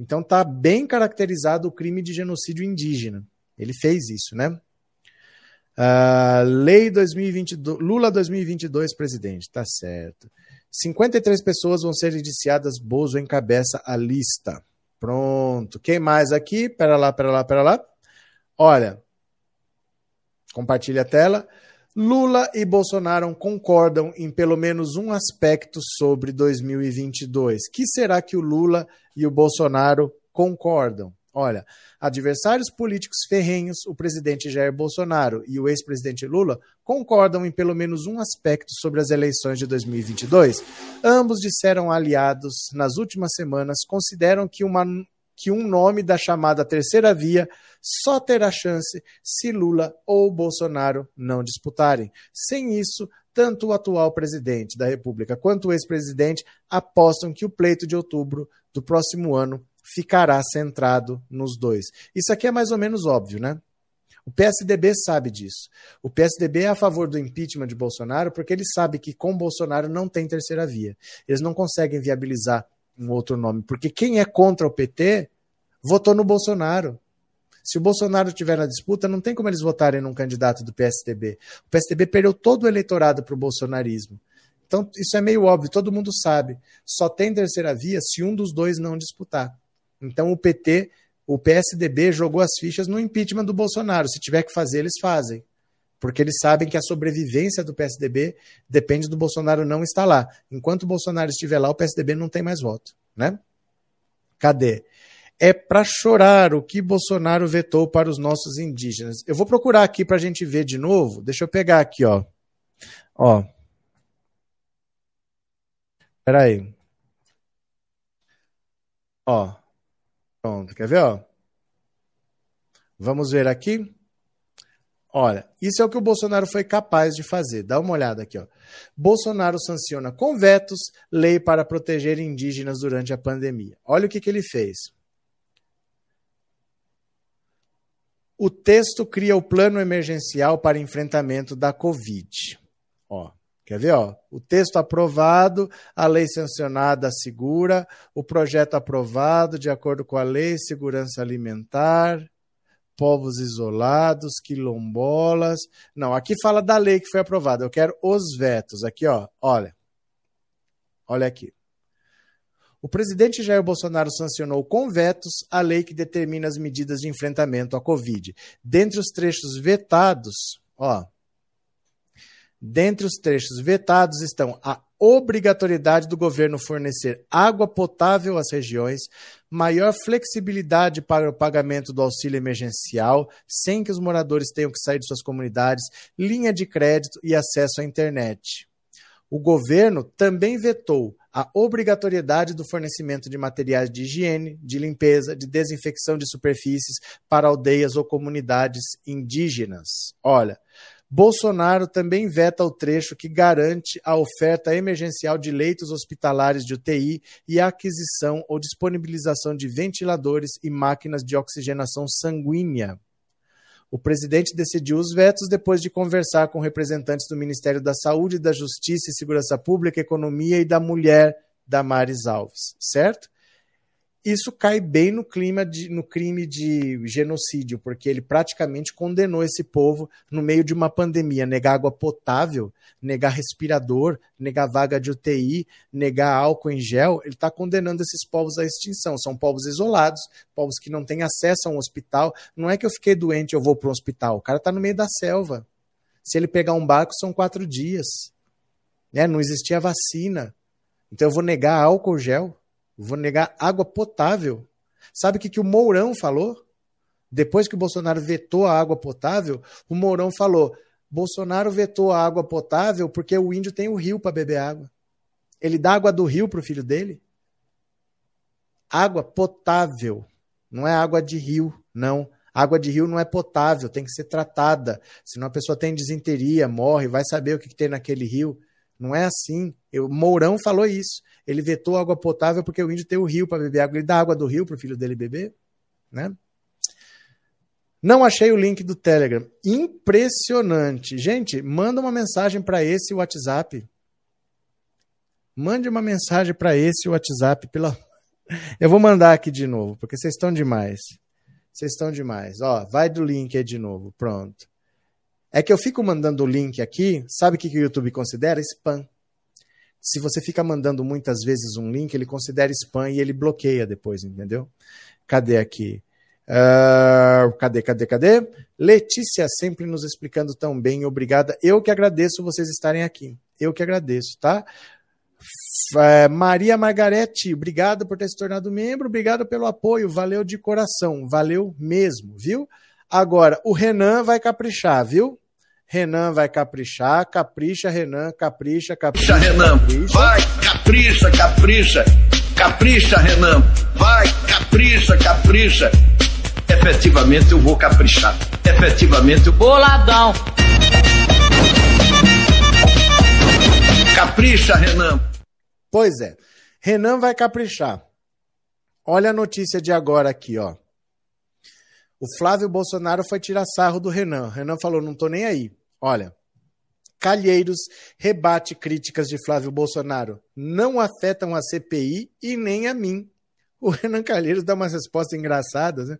Então tá bem caracterizado o crime de genocídio indígena. Ele fez isso, né? Uh, lei 2022, Lula 2022 presidente, tá certo. 53 pessoas vão ser indiciadas, Bozo encabeça a lista. Pronto. Quem mais aqui? Pera lá, pera lá, pera lá. Olha, compartilha a tela. Lula e Bolsonaro concordam em pelo menos um aspecto sobre 2022. Que será que o Lula e o Bolsonaro concordam? Olha, adversários políticos ferrenhos, o presidente Jair Bolsonaro e o ex-presidente Lula concordam em pelo menos um aspecto sobre as eleições de 2022. Ambos disseram aliados nas últimas semanas, consideram que uma que um nome da chamada terceira via só terá chance se Lula ou Bolsonaro não disputarem. Sem isso, tanto o atual presidente da República quanto o ex-presidente apostam que o pleito de outubro do próximo ano ficará centrado nos dois. Isso aqui é mais ou menos óbvio, né? O PSDB sabe disso. O PSDB é a favor do impeachment de Bolsonaro porque ele sabe que com Bolsonaro não tem terceira via. Eles não conseguem viabilizar um outro nome, porque quem é contra o PT votou no Bolsonaro. Se o Bolsonaro estiver na disputa, não tem como eles votarem num candidato do PSDB. O PSDB perdeu todo o eleitorado para o bolsonarismo. Então, isso é meio óbvio, todo mundo sabe. Só tem terceira via se um dos dois não disputar. Então, o PT, o PSDB jogou as fichas no impeachment do Bolsonaro. Se tiver que fazer, eles fazem porque eles sabem que a sobrevivência do PSDB depende do Bolsonaro não estar lá. Enquanto o Bolsonaro estiver lá, o PSDB não tem mais voto, né? Cadê? É para chorar o que Bolsonaro vetou para os nossos indígenas. Eu vou procurar aqui para a gente ver de novo. Deixa eu pegar aqui, ó. Ó. Peraí. Ó. Pronto, quer ver, ó? Vamos ver aqui. Olha, isso é o que o Bolsonaro foi capaz de fazer. Dá uma olhada aqui. Ó. Bolsonaro sanciona com vetos lei para proteger indígenas durante a pandemia. Olha o que, que ele fez. O texto cria o plano emergencial para enfrentamento da Covid. Ó, quer ver? Ó? O texto aprovado, a lei sancionada assegura, o projeto aprovado de acordo com a lei segurança alimentar povos isolados, quilombolas. Não, aqui fala da lei que foi aprovada. Eu quero os vetos. Aqui, ó, olha. Olha aqui. O presidente Jair Bolsonaro sancionou com vetos a lei que determina as medidas de enfrentamento à Covid. Dentre os trechos vetados, ó, dentre os trechos vetados estão a obrigatoriedade do governo fornecer água potável às regiões, maior flexibilidade para o pagamento do auxílio emergencial, sem que os moradores tenham que sair de suas comunidades, linha de crédito e acesso à internet. O governo também vetou a obrigatoriedade do fornecimento de materiais de higiene, de limpeza, de desinfecção de superfícies para aldeias ou comunidades indígenas. Olha, Bolsonaro também veta o trecho que garante a oferta emergencial de leitos hospitalares de UTI e a aquisição ou disponibilização de ventiladores e máquinas de oxigenação sanguínea. O presidente decidiu os vetos depois de conversar com representantes do Ministério da Saúde, da Justiça e Segurança Pública, Economia e da Mulher, Damares Alves, certo? Isso cai bem no clima de, no crime de genocídio, porque ele praticamente condenou esse povo no meio de uma pandemia, negar água potável, negar respirador, negar vaga de UTI, negar álcool em gel, ele está condenando esses povos à extinção. São povos isolados, povos que não têm acesso a um hospital. Não é que eu fiquei doente, eu vou para um hospital. O cara está no meio da selva. Se ele pegar um barco, são quatro dias. É, não existia vacina. Então eu vou negar álcool gel Vou negar água potável. Sabe o que, que o Mourão falou? Depois que o Bolsonaro vetou a água potável, o Mourão falou: Bolsonaro vetou a água potável porque o índio tem o rio para beber água. Ele dá água do rio para o filho dele? Água potável. Não é água de rio, não. Água de rio não é potável, tem que ser tratada. Senão a pessoa tem desinteria, morre, vai saber o que, que tem naquele rio. Não é assim. O Mourão falou isso. Ele vetou água potável porque o índio tem o rio para beber água. Ele dá água do rio para o filho dele beber, né? Não achei o link do Telegram. Impressionante. Gente, manda uma mensagem para esse WhatsApp. Mande uma mensagem para esse WhatsApp. Pela... Eu vou mandar aqui de novo, porque vocês estão demais. Vocês estão demais. Ó, vai do link aí de novo. Pronto. É que eu fico mandando o link aqui, sabe o que, que o YouTube considera? Spam. Se você fica mandando muitas vezes um link, ele considera spam e ele bloqueia depois, entendeu? Cadê aqui? Uh, cadê, cadê, cadê? Letícia sempre nos explicando tão bem, obrigada. Eu que agradeço vocês estarem aqui. Eu que agradeço, tá? É, Maria Margarete, obrigado por ter se tornado membro, obrigado pelo apoio, valeu de coração, valeu mesmo, viu? Agora, o Renan vai caprichar, viu? Renan vai caprichar, capricha, Renan, capricha, capricha. Renan, capricha. vai, capricha, capricha, capricha, Renan, vai, capricha, capricha. Efetivamente eu vou caprichar. Efetivamente eu. Boladão! Capricha, Renan. Pois é, Renan vai caprichar. Olha a notícia de agora aqui, ó. O Flávio Bolsonaro foi tirar sarro do Renan. Renan falou: não tô nem aí. Olha, Calheiros rebate críticas de Flávio Bolsonaro. Não afetam a CPI e nem a mim. O Renan Calheiros dá umas respostas engraçadas, né?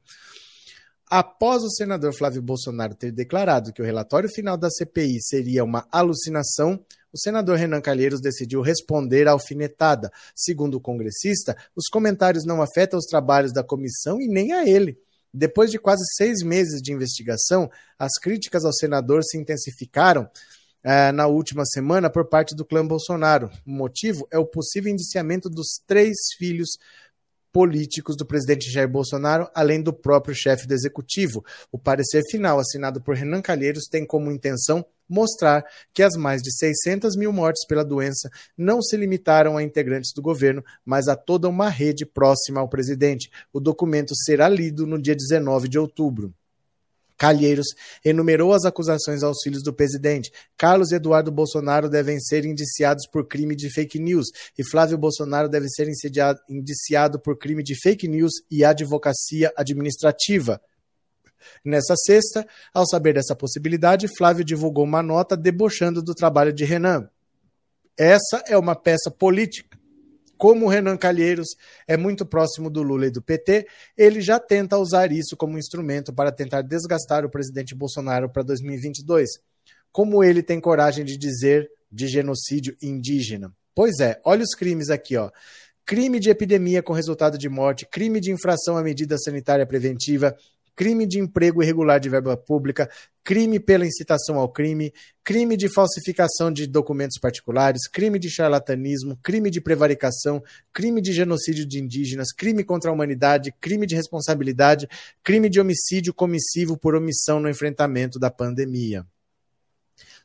Após o senador Flávio Bolsonaro ter declarado que o relatório final da CPI seria uma alucinação, o senador Renan Calheiros decidiu responder à alfinetada. Segundo o congressista, os comentários não afetam os trabalhos da comissão e nem a ele. Depois de quase seis meses de investigação, as críticas ao senador se intensificaram eh, na última semana por parte do clã Bolsonaro. O motivo é o possível indiciamento dos três filhos políticos do presidente Jair Bolsonaro, além do próprio chefe do executivo. O parecer final, assinado por Renan Calheiros, tem como intenção mostrar que as mais de 600 mil mortes pela doença não se limitaram a integrantes do governo, mas a toda uma rede próxima ao presidente. O documento será lido no dia 19 de outubro. Calheiros enumerou as acusações aos filhos do presidente. Carlos Eduardo Bolsonaro devem ser indiciados por crime de fake news e Flávio Bolsonaro deve ser indiciado por crime de fake news e advocacia administrativa. Nessa sexta, ao saber dessa possibilidade, Flávio divulgou uma nota debochando do trabalho de Renan. Essa é uma peça política. Como Renan Calheiros é muito próximo do Lula e do PT, ele já tenta usar isso como instrumento para tentar desgastar o presidente Bolsonaro para 2022. Como ele tem coragem de dizer de genocídio indígena? Pois é, olha os crimes aqui, ó crime de epidemia com resultado de morte, crime de infração à medida sanitária preventiva, crime de emprego irregular de verba pública, crime pela incitação ao crime, crime de falsificação de documentos particulares, crime de charlatanismo, crime de prevaricação, crime de genocídio de indígenas, crime contra a humanidade, crime de responsabilidade, crime de homicídio comissivo por omissão no enfrentamento da pandemia.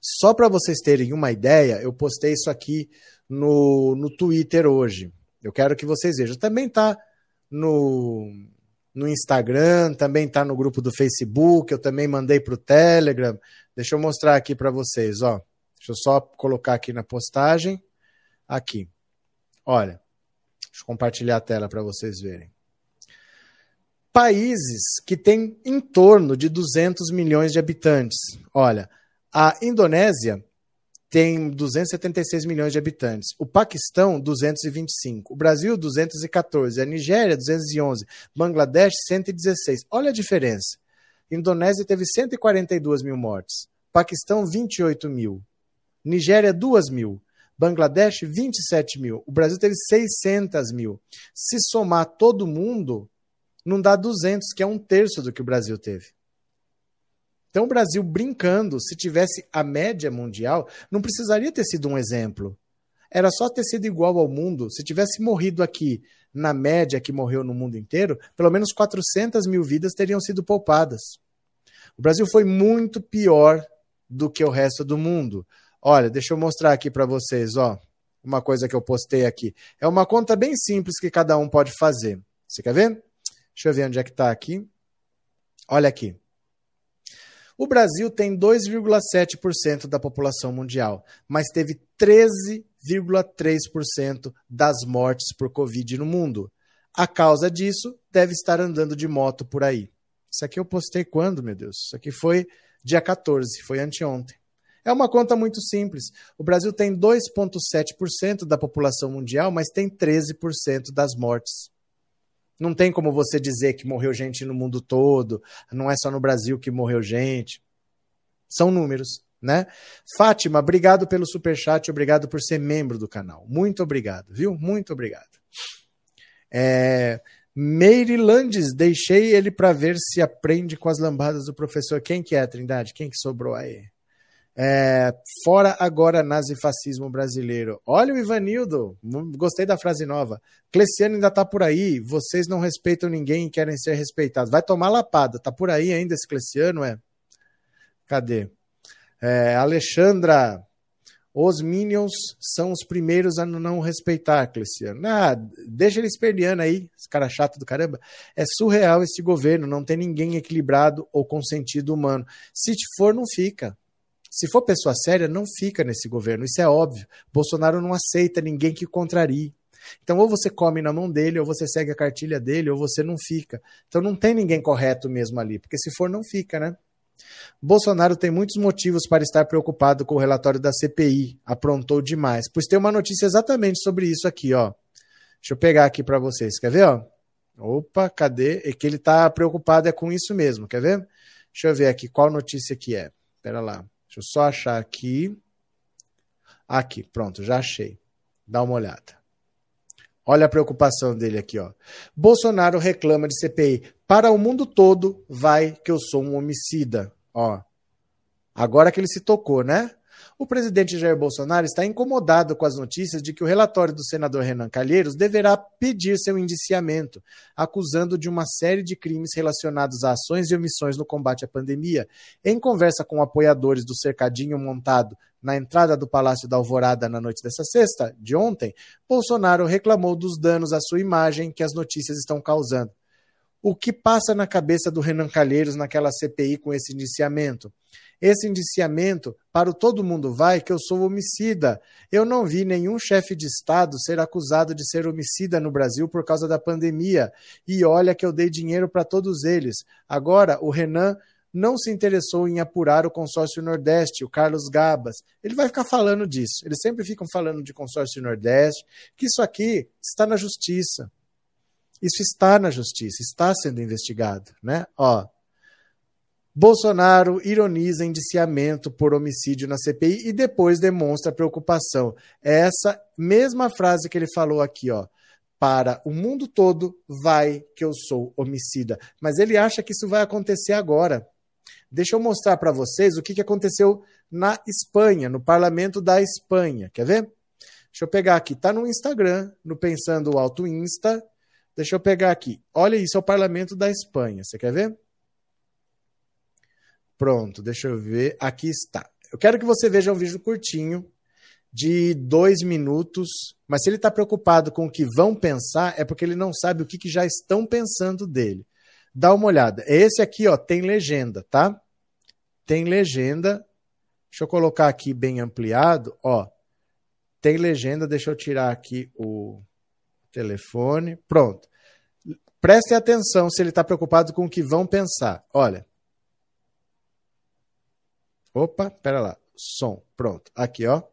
Só para vocês terem uma ideia, eu postei isso aqui no, no Twitter hoje. Eu quero que vocês vejam. Também está no, no Instagram, também está no grupo do Facebook, eu também mandei para o Telegram. Deixa eu mostrar aqui para vocês, ó. Deixa eu só colocar aqui na postagem. Aqui. Olha. Deixa eu compartilhar a tela para vocês verem. Países que têm em torno de 200 milhões de habitantes. Olha, a Indonésia tem 276 milhões de habitantes. O Paquistão, 225. O Brasil, 214. A Nigéria, 211. Bangladesh, 116. Olha a diferença. Indonésia teve 142 mil mortes. Paquistão, 28 mil. Nigéria, 2 mil. Bangladesh, 27 mil. O Brasil teve 600 mil. Se somar todo mundo, não dá 200, que é um terço do que o Brasil teve. Então, o Brasil brincando, se tivesse a média mundial, não precisaria ter sido um exemplo. Era só ter sido igual ao mundo. Se tivesse morrido aqui na média que morreu no mundo inteiro, pelo menos 400 mil vidas teriam sido poupadas. O Brasil foi muito pior do que o resto do mundo. Olha, deixa eu mostrar aqui para vocês, ó, uma coisa que eu postei aqui. É uma conta bem simples que cada um pode fazer. Você quer ver? Deixa eu ver onde é que está aqui. Olha aqui. O Brasil tem 2,7% da população mundial, mas teve 13,3% das mortes por Covid no mundo. A causa disso deve estar andando de moto por aí. Isso aqui eu postei quando, meu Deus? Isso aqui foi dia 14, foi anteontem. É uma conta muito simples. O Brasil tem 2,7% da população mundial, mas tem 13% das mortes. Não tem como você dizer que morreu gente no mundo todo, não é só no Brasil que morreu gente. São números, né? Fátima, obrigado pelo super chat, obrigado por ser membro do canal. Muito obrigado, viu? Muito obrigado. É, Meire Landes, deixei ele para ver se aprende com as lambadas do professor. Quem que é, Trindade? Quem que sobrou aí? É, fora agora nazifascismo brasileiro. Olha o Ivanildo, gostei da frase nova. Cleciano ainda tá por aí, vocês não respeitam ninguém e querem ser respeitados. Vai tomar lapada, tá por aí ainda esse Cleciano, é? Cadê? É, Alexandra, os Minions são os primeiros a não respeitar, Cleciano. Ah, deixa eles perdendo aí, esse cara chato do caramba. É surreal esse governo, não tem ninguém equilibrado ou com sentido humano. Se for, não fica. Se for pessoa séria, não fica nesse governo, isso é óbvio. Bolsonaro não aceita ninguém que contrarie. Então, ou você come na mão dele, ou você segue a cartilha dele, ou você não fica. Então, não tem ninguém correto mesmo ali, porque se for, não fica, né? Bolsonaro tem muitos motivos para estar preocupado com o relatório da CPI. Aprontou demais. Pois tem uma notícia exatamente sobre isso aqui, ó. Deixa eu pegar aqui para vocês. Quer ver, ó? Opa, cadê? É que ele está preocupado é com isso mesmo. Quer ver? Deixa eu ver aqui qual notícia que é. Espera lá. Deixa eu só achar aqui. Aqui, pronto, já achei. Dá uma olhada. Olha a preocupação dele aqui, ó. Bolsonaro reclama de CPI. Para o mundo todo, vai que eu sou um homicida. Ó. Agora que ele se tocou, né? O presidente Jair Bolsonaro está incomodado com as notícias de que o relatório do senador Renan Calheiros deverá pedir seu indiciamento, acusando de uma série de crimes relacionados a ações e omissões no combate à pandemia. Em conversa com apoiadores do cercadinho montado na entrada do Palácio da Alvorada na noite dessa sexta, de ontem, Bolsonaro reclamou dos danos à sua imagem que as notícias estão causando. O que passa na cabeça do Renan Calheiros naquela CPI com esse indiciamento? esse indiciamento para o todo mundo vai que eu sou homicida. Eu não vi nenhum chefe de Estado ser acusado de ser homicida no Brasil por causa da pandemia. E olha que eu dei dinheiro para todos eles. Agora, o Renan não se interessou em apurar o consórcio Nordeste, o Carlos Gabas. Ele vai ficar falando disso. Eles sempre ficam falando de consórcio Nordeste, que isso aqui está na justiça. Isso está na justiça, está sendo investigado, né? Ó, Bolsonaro ironiza indiciamento por homicídio na CPI e depois demonstra preocupação. É essa mesma frase que ele falou aqui, ó. para o mundo todo, vai que eu sou homicida. Mas ele acha que isso vai acontecer agora. Deixa eu mostrar para vocês o que, que aconteceu na Espanha, no parlamento da Espanha. Quer ver? Deixa eu pegar aqui. Tá no Instagram, no Pensando Alto Insta. Deixa eu pegar aqui. Olha isso, é o parlamento da Espanha. Você quer ver? Pronto, deixa eu ver. Aqui está. Eu quero que você veja um vídeo curtinho de dois minutos, mas se ele está preocupado com o que vão pensar, é porque ele não sabe o que, que já estão pensando dele. Dá uma olhada. Esse aqui, ó, tem legenda, tá? Tem legenda. Deixa eu colocar aqui bem ampliado, ó. Tem legenda, deixa eu tirar aqui o telefone. Pronto. Prestem atenção se ele está preocupado com o que vão pensar. Olha. Opa, pera lá. Som. Pronto. Aqui, ó.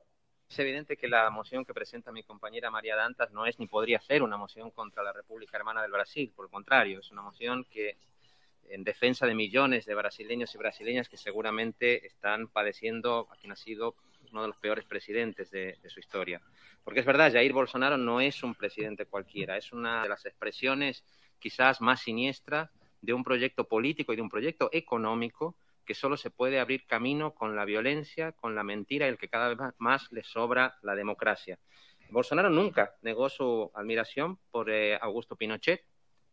Es evidente que la moción que presenta mi compañera María Dantas no es ni podría ser una moción contra la República Hermana del Brasil, por el contrario, es una moción que en defensa de millones de brasileños y brasileñas que seguramente están padeciendo a quien ha uno de los peores presidentes de, su historia. Porque es verdad, Jair Bolsonaro no es un presidente cualquiera, es una de las expresiones quizás más siniestras de un proyecto político y de un proyecto económico que solo se puede abrir camino con la violencia, con la mentira y el que cada vez más le sobra la democracia. Bolsonaro nunca negó su admiración por eh, Augusto Pinochet,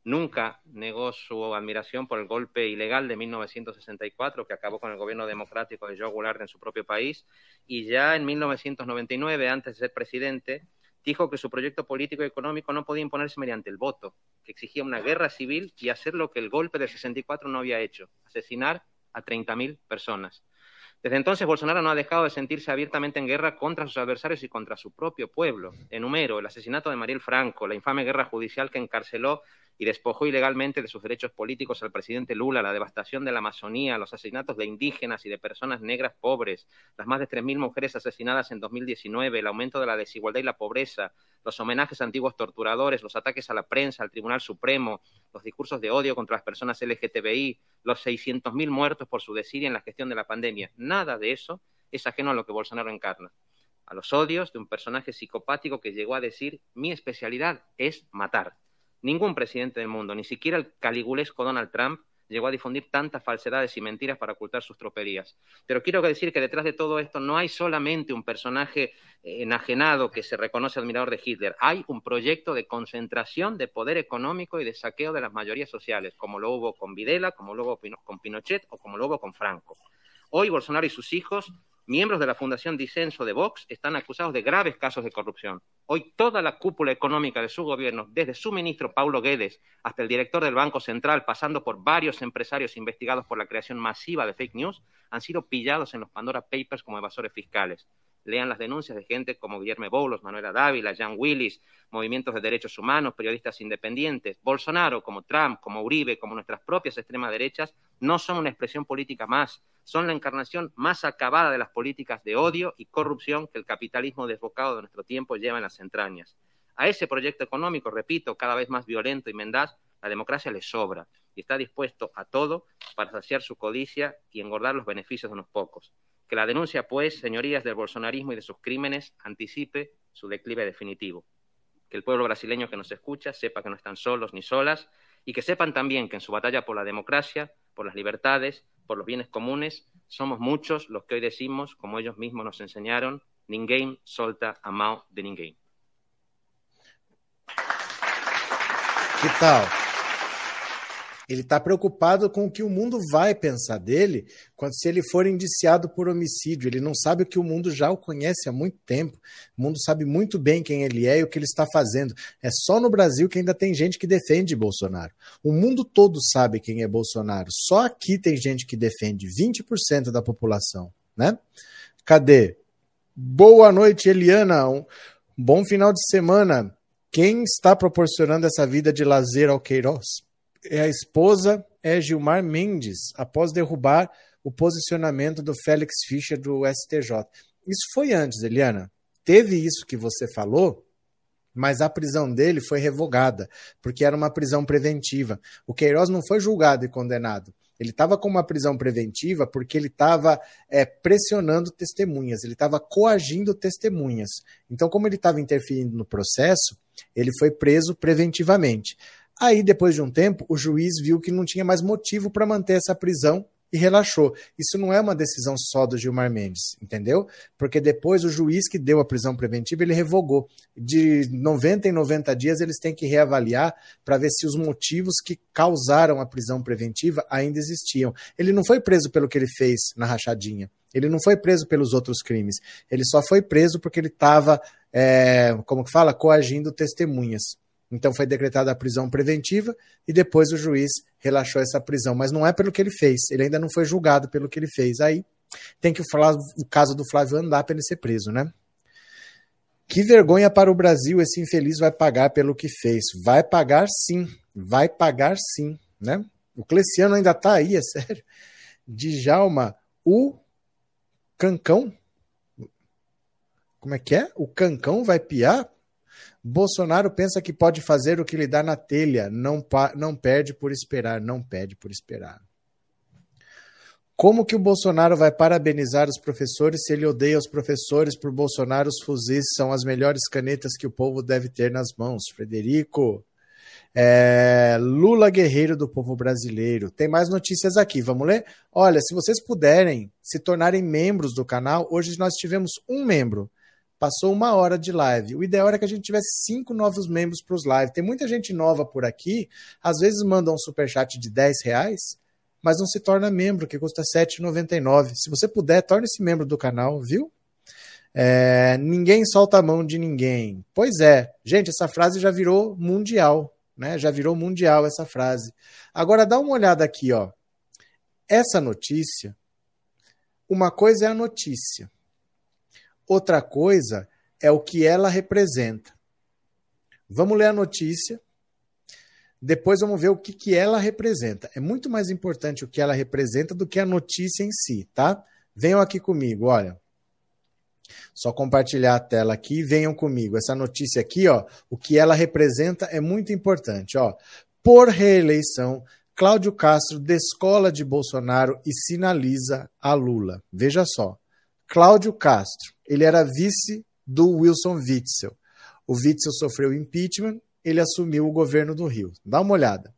nunca negó su admiración por el golpe ilegal de 1964 que acabó con el gobierno democrático de Joe Goulart en su propio país y ya en 1999, antes de ser presidente, dijo que su proyecto político y económico no podía imponerse mediante el voto, que exigía una guerra civil y hacer lo que el golpe del 64 no había hecho, asesinar a 30.000 personas. Desde entonces, Bolsonaro no ha dejado de sentirse abiertamente en guerra contra sus adversarios y contra su propio pueblo. Enumero el asesinato de Mariel Franco, la infame guerra judicial que encarceló y despojó ilegalmente de sus derechos políticos al presidente Lula, la devastación de la Amazonía, los asesinatos de indígenas y de personas negras pobres, las más de 3.000 mujeres asesinadas en 2019, el aumento de la desigualdad y la pobreza, los homenajes a antiguos torturadores, los ataques a la prensa, al Tribunal Supremo, los discursos de odio contra las personas LGTBI, los 600.000 muertos por su desidia en la gestión de la pandemia. Nada de eso es ajeno a lo que Bolsonaro encarna. A los odios de un personaje psicopático que llegó a decir mi especialidad es matar. Ningún presidente del mundo, ni siquiera el caligulesco Donald Trump, llegó a difundir tantas falsedades y mentiras para ocultar sus tropelías. Pero quiero decir que detrás de todo esto no hay solamente un personaje enajenado que se reconoce admirador de Hitler, hay un proyecto de concentración de poder económico y de saqueo de las mayorías sociales, como lo hubo con Videla, como lo hubo con Pinochet o como lo hubo con Franco. Hoy Bolsonaro y sus hijos miembros de la Fundación Disenso de Vox están acusados de graves casos de corrupción. Hoy toda la cúpula económica de su gobierno, desde su ministro Paulo Guedes hasta el director del Banco Central, pasando por varios empresarios investigados por la creación masiva de fake news, han sido pillados en los Pandora Papers como evasores fiscales. Lean las denuncias de gente como Guillermo Boulos, Manuela Dávila, Jan Willis, movimientos de derechos humanos, periodistas independientes. Bolsonaro, como Trump, como Uribe, como nuestras propias extremas derechas, no son una expresión política más, son la encarnación más acabada de las políticas de odio y corrupción que el capitalismo desbocado de nuestro tiempo lleva en las entrañas. A ese proyecto económico, repito, cada vez más violento y mendaz, la democracia le sobra y está dispuesto a todo para saciar su codicia y engordar los beneficios de unos pocos. Que la denuncia, pues, señorías del bolsonarismo y de sus crímenes, anticipe su declive definitivo. Que el pueblo brasileño que nos escucha sepa que no están solos ni solas y que sepan también que en su batalla por la democracia, por las libertades, por los bienes comunes, somos muchos los que hoy decimos, como ellos mismos nos enseñaron, ninguém solta a mão de ninguém. Ele está preocupado com o que o mundo vai pensar dele quando se ele for indiciado por homicídio. Ele não sabe o que o mundo já o conhece há muito tempo. O mundo sabe muito bem quem ele é e o que ele está fazendo. É só no Brasil que ainda tem gente que defende Bolsonaro. O mundo todo sabe quem é Bolsonaro. Só aqui tem gente que defende 20% da população, né? Cadê? Boa noite, Eliana. Um bom final de semana. Quem está proporcionando essa vida de lazer ao Queiroz? É a esposa é Gilmar Mendes, após derrubar o posicionamento do Félix Fischer do STJ. Isso foi antes, Eliana. Teve isso que você falou, mas a prisão dele foi revogada, porque era uma prisão preventiva. O Queiroz não foi julgado e condenado. Ele estava com uma prisão preventiva porque ele estava é, pressionando testemunhas, ele estava coagindo testemunhas. Então, como ele estava interferindo no processo, Ele foi preso preventivamente. Aí, depois de um tempo, o juiz viu que não tinha mais motivo para manter essa prisão e relaxou. Isso não é uma decisão só do Gilmar Mendes, entendeu? Porque depois o juiz que deu a prisão preventiva, ele revogou. De 90 em 90 dias eles têm que reavaliar para ver se os motivos que causaram a prisão preventiva ainda existiam. Ele não foi preso pelo que ele fez na rachadinha. Ele não foi preso pelos outros crimes. Ele só foi preso porque ele estava, é, como que fala, coagindo testemunhas. Então foi decretada a prisão preventiva e depois o juiz relaxou essa prisão. Mas não é pelo que ele fez, ele ainda não foi julgado pelo que ele fez. Aí tem que falar o caso do Flávio andar para ele ser preso, né? Que vergonha para o Brasil, esse infeliz vai pagar pelo que fez. Vai pagar sim, vai pagar sim, né? O Cleciano ainda tá aí, é sério. Djalma, o Cancão. Como é que é? O Cancão vai piar? Bolsonaro pensa que pode fazer o que lhe dá na telha, não, não perde por esperar, não pede por esperar. Como que o Bolsonaro vai parabenizar os professores se ele odeia os professores por Bolsonaro? Os fuzis são as melhores canetas que o povo deve ter nas mãos. Frederico. É, Lula guerreiro do povo brasileiro. Tem mais notícias aqui, vamos ler? Olha, se vocês puderem se tornarem membros do canal, hoje nós tivemos um membro. Passou uma hora de live. O ideal era que a gente tivesse cinco novos membros para os lives. Tem muita gente nova por aqui, às vezes manda um superchat de 10 reais, mas não se torna membro, que custa R$ 7,99. Se você puder, torne-se membro do canal, viu? É, ninguém solta a mão de ninguém. Pois é, gente, essa frase já virou mundial, né? Já virou mundial essa frase. Agora dá uma olhada aqui, ó. Essa notícia, uma coisa é a notícia. Outra coisa é o que ela representa. Vamos ler a notícia, depois vamos ver o que, que ela representa. É muito mais importante o que ela representa do que a notícia em si, tá? Venham aqui comigo, olha. Só compartilhar a tela aqui, venham comigo. Essa notícia aqui, ó, o que ela representa é muito importante, ó. Por reeleição, Cláudio Castro descola de Bolsonaro e sinaliza a Lula. Veja só. Cláudio Castro, ele era vice do Wilson Witzel. O Witzel sofreu impeachment, ele assumiu o governo do Rio. Dá uma olhada.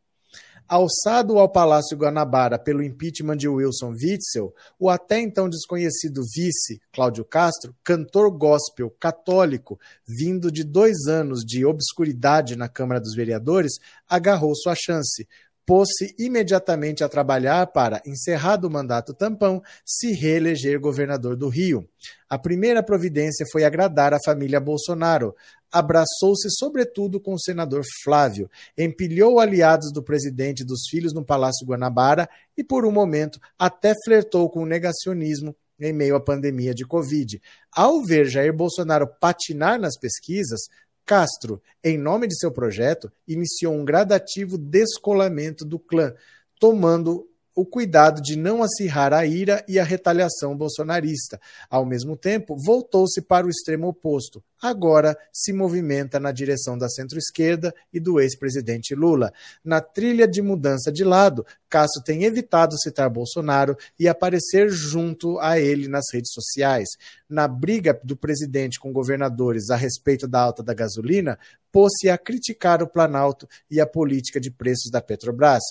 Alçado ao Palácio Guanabara pelo impeachment de Wilson Witzel, o até então desconhecido vice, Cláudio Castro, cantor gospel católico, vindo de dois anos de obscuridade na Câmara dos Vereadores, agarrou sua chance, pôs-se imediatamente a trabalhar para, encerrado o mandato tampão, se reeleger governador do Rio. A primeira providência foi agradar a família Bolsonaro. Abraçou-se sobretudo com o senador Flávio, empilhou aliados do presidente dos filhos no Palácio Guanabara e, por um momento, até flertou com o negacionismo em meio à pandemia de Covid. Ao ver Jair Bolsonaro patinar nas pesquisas, Castro, em nome de seu projeto, iniciou um gradativo descolamento do clã, tomando o cuidado de não acirrar a ira e a retaliação bolsonarista. Ao mesmo tempo, voltou-se para o extremo oposto. Agora se movimenta na direção da centro-esquerda e do ex-presidente Lula. Na trilha de mudança de lado, Castro tem evitado citar Bolsonaro e aparecer junto a ele nas redes sociais. Na briga do presidente com governadores a respeito da alta da gasolina, pôs-se a criticar o Planalto e a política de preços da Petrobras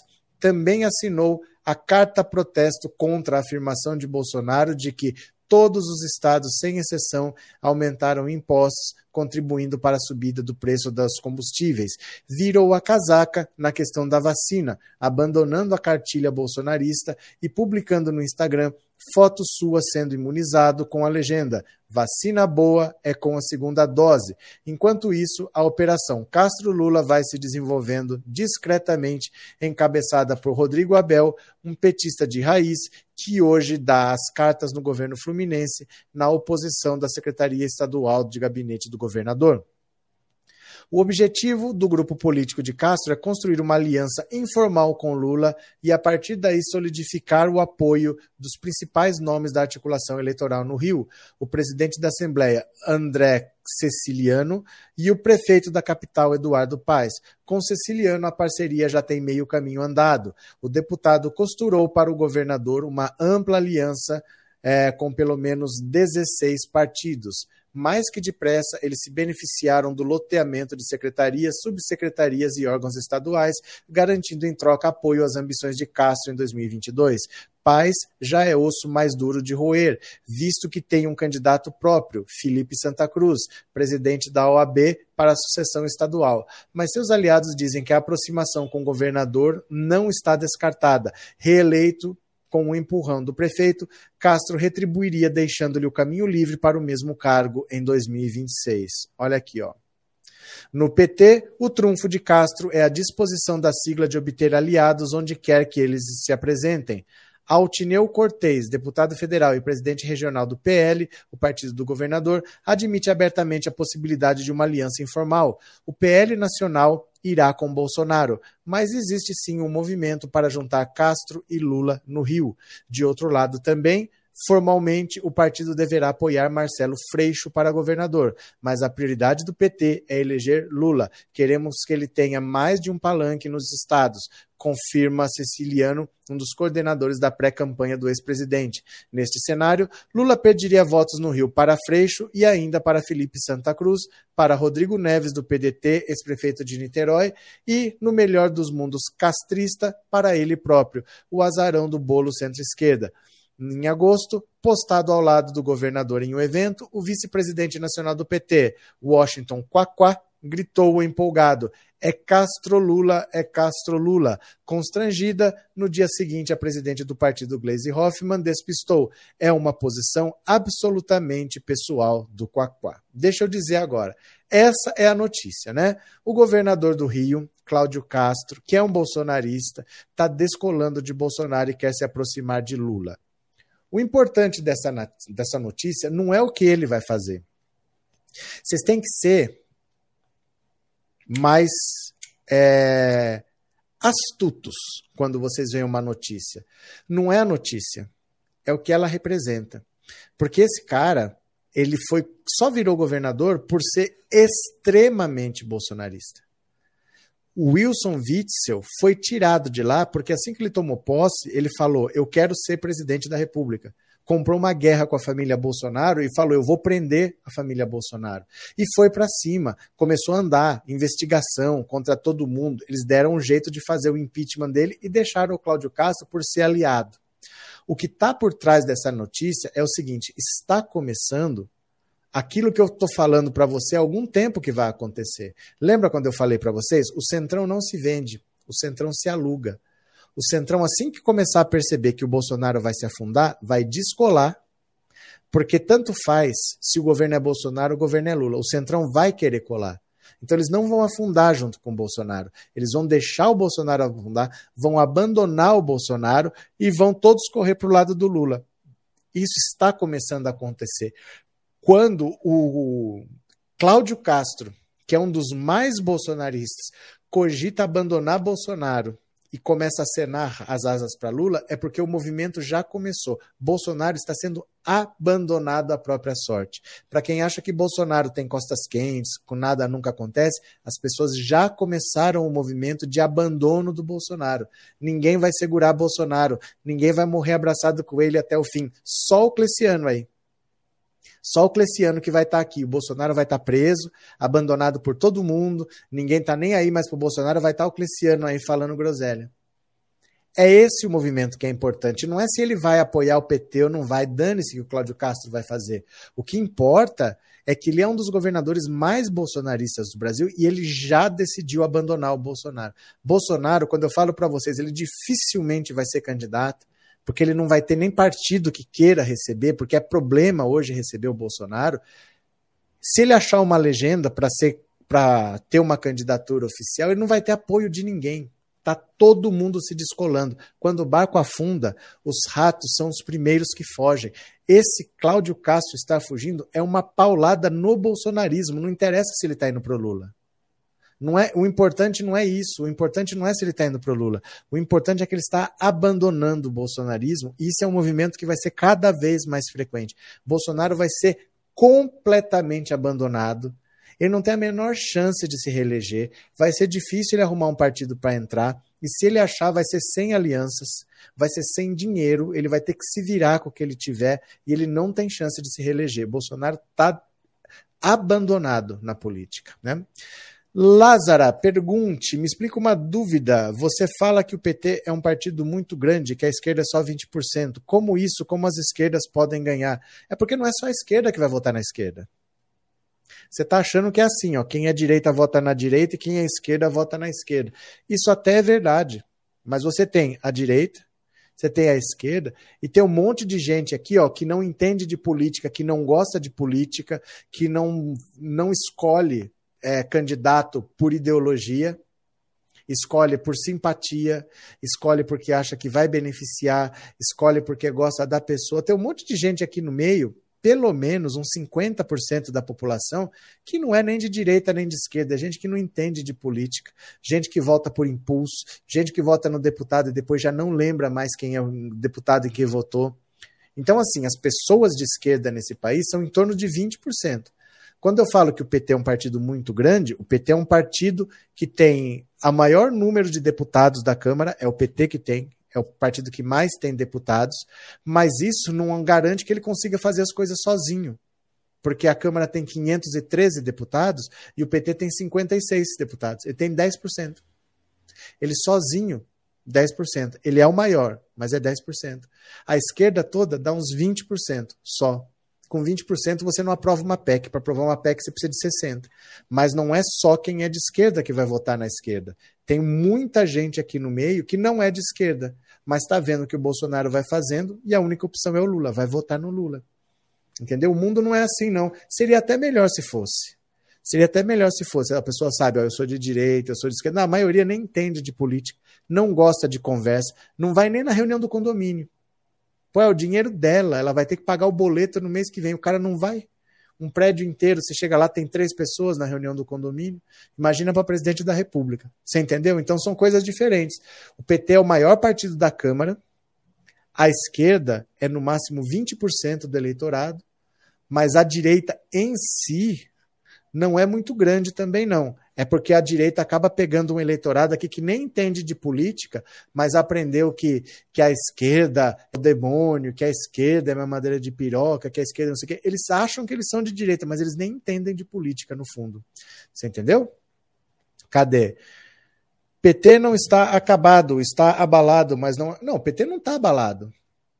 também assinou a carta protesto contra a afirmação de Bolsonaro de que todos os estados, sem exceção, aumentaram impostos, contribuindo para a subida do preço dos combustíveis. Virou a casaca na questão da vacina, abandonando a cartilha bolsonarista e publicando no Instagram foto sua sendo imunizado com a legenda Vacina boa é com a segunda dose. Enquanto isso, a operação Castro Lula vai se desenvolvendo discretamente, encabeçada por Rodrigo Abel, um petista de raiz que hoje dá as cartas no governo fluminense na oposição da Secretaria Estadual de Gabinete do Governador. O objetivo do grupo político de Castro é construir uma aliança informal com Lula e, a partir daí, solidificar o apoio dos principais nomes da articulação eleitoral no Rio, o presidente da Assembleia, André Ceciliano, e o prefeito da capital, Eduardo Paes. Com Ceciliano, a parceria já tem meio caminho andado. O deputado costurou para o governador uma ampla aliança é, com pelo menos 16 partidos. Mais que depressa eles se beneficiaram do loteamento de secretarias, subsecretarias e órgãos estaduais, garantindo em troca apoio às ambições de Castro em 2022. Paz já é osso mais duro de roer, visto que tem um candidato próprio, Felipe Santa Cruz, presidente da OAB para a sucessão estadual. Mas seus aliados dizem que a aproximação com o governador não está descartada. Reeleito com o empurrão do prefeito, Castro retribuiria deixando-lhe o caminho livre para o mesmo cargo em 2026. Olha aqui, ó. No PT, o trunfo de Castro é a disposição da sigla de obter aliados onde quer que eles se apresentem. Altineu Cortez, deputado federal e presidente regional do PL, o partido do governador, admite abertamente a possibilidade de uma aliança informal. O PL nacional irá com Bolsonaro, mas existe sim um movimento para juntar Castro e Lula no Rio. De outro lado também, Formalmente, o partido deverá apoiar Marcelo Freixo para governador, mas a prioridade do PT é eleger Lula. Queremos que ele tenha mais de um palanque nos estados, confirma Ceciliano, um dos coordenadores da pré-campanha do ex-presidente. Neste cenário, Lula perderia votos no Rio para Freixo e ainda para Felipe Santa Cruz, para Rodrigo Neves, do PDT, ex-prefeito de Niterói, e, no melhor dos mundos castrista, para ele próprio, o azarão do bolo centro-esquerda. Em agosto, postado ao lado do governador em um evento, o vice-presidente nacional do PT, Washington Quaquá, gritou empolgado: É Castro Lula, é Castro Lula. Constrangida, no dia seguinte, a presidente do partido, Gleisi Hoffmann, despistou: É uma posição absolutamente pessoal do Quaquá. Deixa eu dizer agora: essa é a notícia, né? O governador do Rio, Cláudio Castro, que é um bolsonarista, está descolando de Bolsonaro e quer se aproximar de Lula. O importante dessa, dessa notícia não é o que ele vai fazer. Vocês têm que ser mais é, astutos quando vocês veem uma notícia. Não é a notícia, é o que ela representa. Porque esse cara, ele foi só virou governador por ser extremamente bolsonarista o Wilson Witzel foi tirado de lá porque assim que ele tomou posse, ele falou: Eu quero ser presidente da República. Comprou uma guerra com a família Bolsonaro e falou: Eu vou prender a família Bolsonaro. E foi para cima, começou a andar, investigação contra todo mundo. Eles deram um jeito de fazer o impeachment dele e deixaram o Cláudio Castro por ser aliado. O que está por trás dessa notícia é o seguinte: está começando aquilo que eu estou falando para você há algum tempo que vai acontecer. Lembra quando eu falei para vocês? O Centrão não se vende, o Centrão se aluga. O Centrão, assim que começar a perceber que o Bolsonaro vai se afundar, vai descolar, porque tanto faz se o governo é Bolsonaro, o governo é Lula. O Centrão vai querer colar. Então eles não vão afundar junto com o Bolsonaro. Eles vão deixar o Bolsonaro afundar, vão abandonar o Bolsonaro e vão todos correr para o lado do Lula. Isso está começando a acontecer quando o Cláudio Castro, que é um dos mais bolsonaristas, cogita abandonar Bolsonaro e começa a acenar as asas para Lula, é porque o movimento já começou. Bolsonaro está sendo abandonado à própria sorte. Para quem acha que Bolsonaro tem costas quentes, com nada nunca acontece, as pessoas já começaram o movimento de abandono do Bolsonaro. Ninguém vai segurar Bolsonaro, ninguém vai morrer abraçado com ele até o fim. Só o Cleciano aí. Só o Cleciano que vai estar tá aqui. O Bolsonaro vai estar tá preso, abandonado por todo mundo, ninguém está nem aí mais o Bolsonaro, vai estar tá o Cleciano aí falando groselha. É esse o movimento que é importante. Não é se ele vai apoiar o PT ou não vai, dane-se que o Cláudio Castro vai fazer. O que importa é que ele é um dos governadores mais bolsonaristas do Brasil e ele já decidiu abandonar o Bolsonaro. Bolsonaro, quando eu falo para vocês, ele dificilmente vai ser candidato porque ele não vai ter nem partido que queira receber, porque é problema hoje receber o Bolsonaro. Se ele achar uma legenda para ser para ter uma candidatura oficial, ele não vai ter apoio de ninguém. Tá todo mundo se descolando. Quando o barco afunda, os ratos são os primeiros que fogem. Esse Cláudio Castro está fugindo é uma paulada no bolsonarismo. Não interessa se ele está indo pro Lula. Não é, o importante não é isso. O importante não é se ele está indo para o Lula. O importante é que ele está abandonando o bolsonarismo. E isso é um movimento que vai ser cada vez mais frequente. Bolsonaro vai ser completamente abandonado. Ele não tem a menor chance de se reeleger. Vai ser difícil ele arrumar um partido para entrar. E se ele achar, vai ser sem alianças, vai ser sem dinheiro. Ele vai ter que se virar com o que ele tiver. E ele não tem chance de se reeleger. Bolsonaro está abandonado na política. Né? Lázara, pergunte, me explica uma dúvida. Você fala que o PT é um partido muito grande, que a esquerda é só 20%. Como isso, como as esquerdas podem ganhar? É porque não é só a esquerda que vai votar na esquerda. Você está achando que é assim, ó, quem é direita vota na direita e quem é esquerda vota na esquerda. Isso até é verdade. Mas você tem a direita, você tem a esquerda e tem um monte de gente aqui, ó, que não entende de política, que não gosta de política, que não, não escolhe é, candidato por ideologia, escolhe por simpatia, escolhe porque acha que vai beneficiar, escolhe porque gosta da pessoa. Tem um monte de gente aqui no meio, pelo menos uns 50% da população, que não é nem de direita nem de esquerda, é gente que não entende de política, gente que vota por impulso, gente que vota no deputado e depois já não lembra mais quem é o deputado em que votou. Então, assim, as pessoas de esquerda nesse país são em torno de 20%. Quando eu falo que o PT é um partido muito grande, o PT é um partido que tem a maior número de deputados da Câmara, é o PT que tem, é o partido que mais tem deputados, mas isso não garante que ele consiga fazer as coisas sozinho. Porque a Câmara tem 513 deputados e o PT tem 56 deputados. Ele tem 10%. Ele sozinho, 10%. Ele é o maior, mas é 10%. A esquerda toda dá uns 20% só com 20% você não aprova uma PEC. Para aprovar uma PEC você precisa de 60%. Mas não é só quem é de esquerda que vai votar na esquerda. Tem muita gente aqui no meio que não é de esquerda, mas está vendo o que o Bolsonaro vai fazendo e a única opção é o Lula, vai votar no Lula. Entendeu? O mundo não é assim, não. Seria até melhor se fosse. Seria até melhor se fosse. A pessoa sabe, ó, eu sou de direita, eu sou de esquerda. Não, a maioria nem entende de política, não gosta de conversa, não vai nem na reunião do condomínio. Pô, é o dinheiro dela, ela vai ter que pagar o boleto no mês que vem. O cara não vai. Um prédio inteiro, você chega lá, tem três pessoas na reunião do condomínio. Imagina para presidente da República. Você entendeu? Então são coisas diferentes. O PT é o maior partido da Câmara. A esquerda é no máximo 20% do eleitorado, mas a direita em si não é muito grande também, não é porque a direita acaba pegando um eleitorado aqui que nem entende de política, mas aprendeu que, que a esquerda é o demônio, que a esquerda é uma madeira de piroca, que a esquerda não sei o quê. Eles acham que eles são de direita, mas eles nem entendem de política no fundo. Você entendeu? Cadê? PT não está acabado, está abalado, mas não. Não, o PT não está abalado.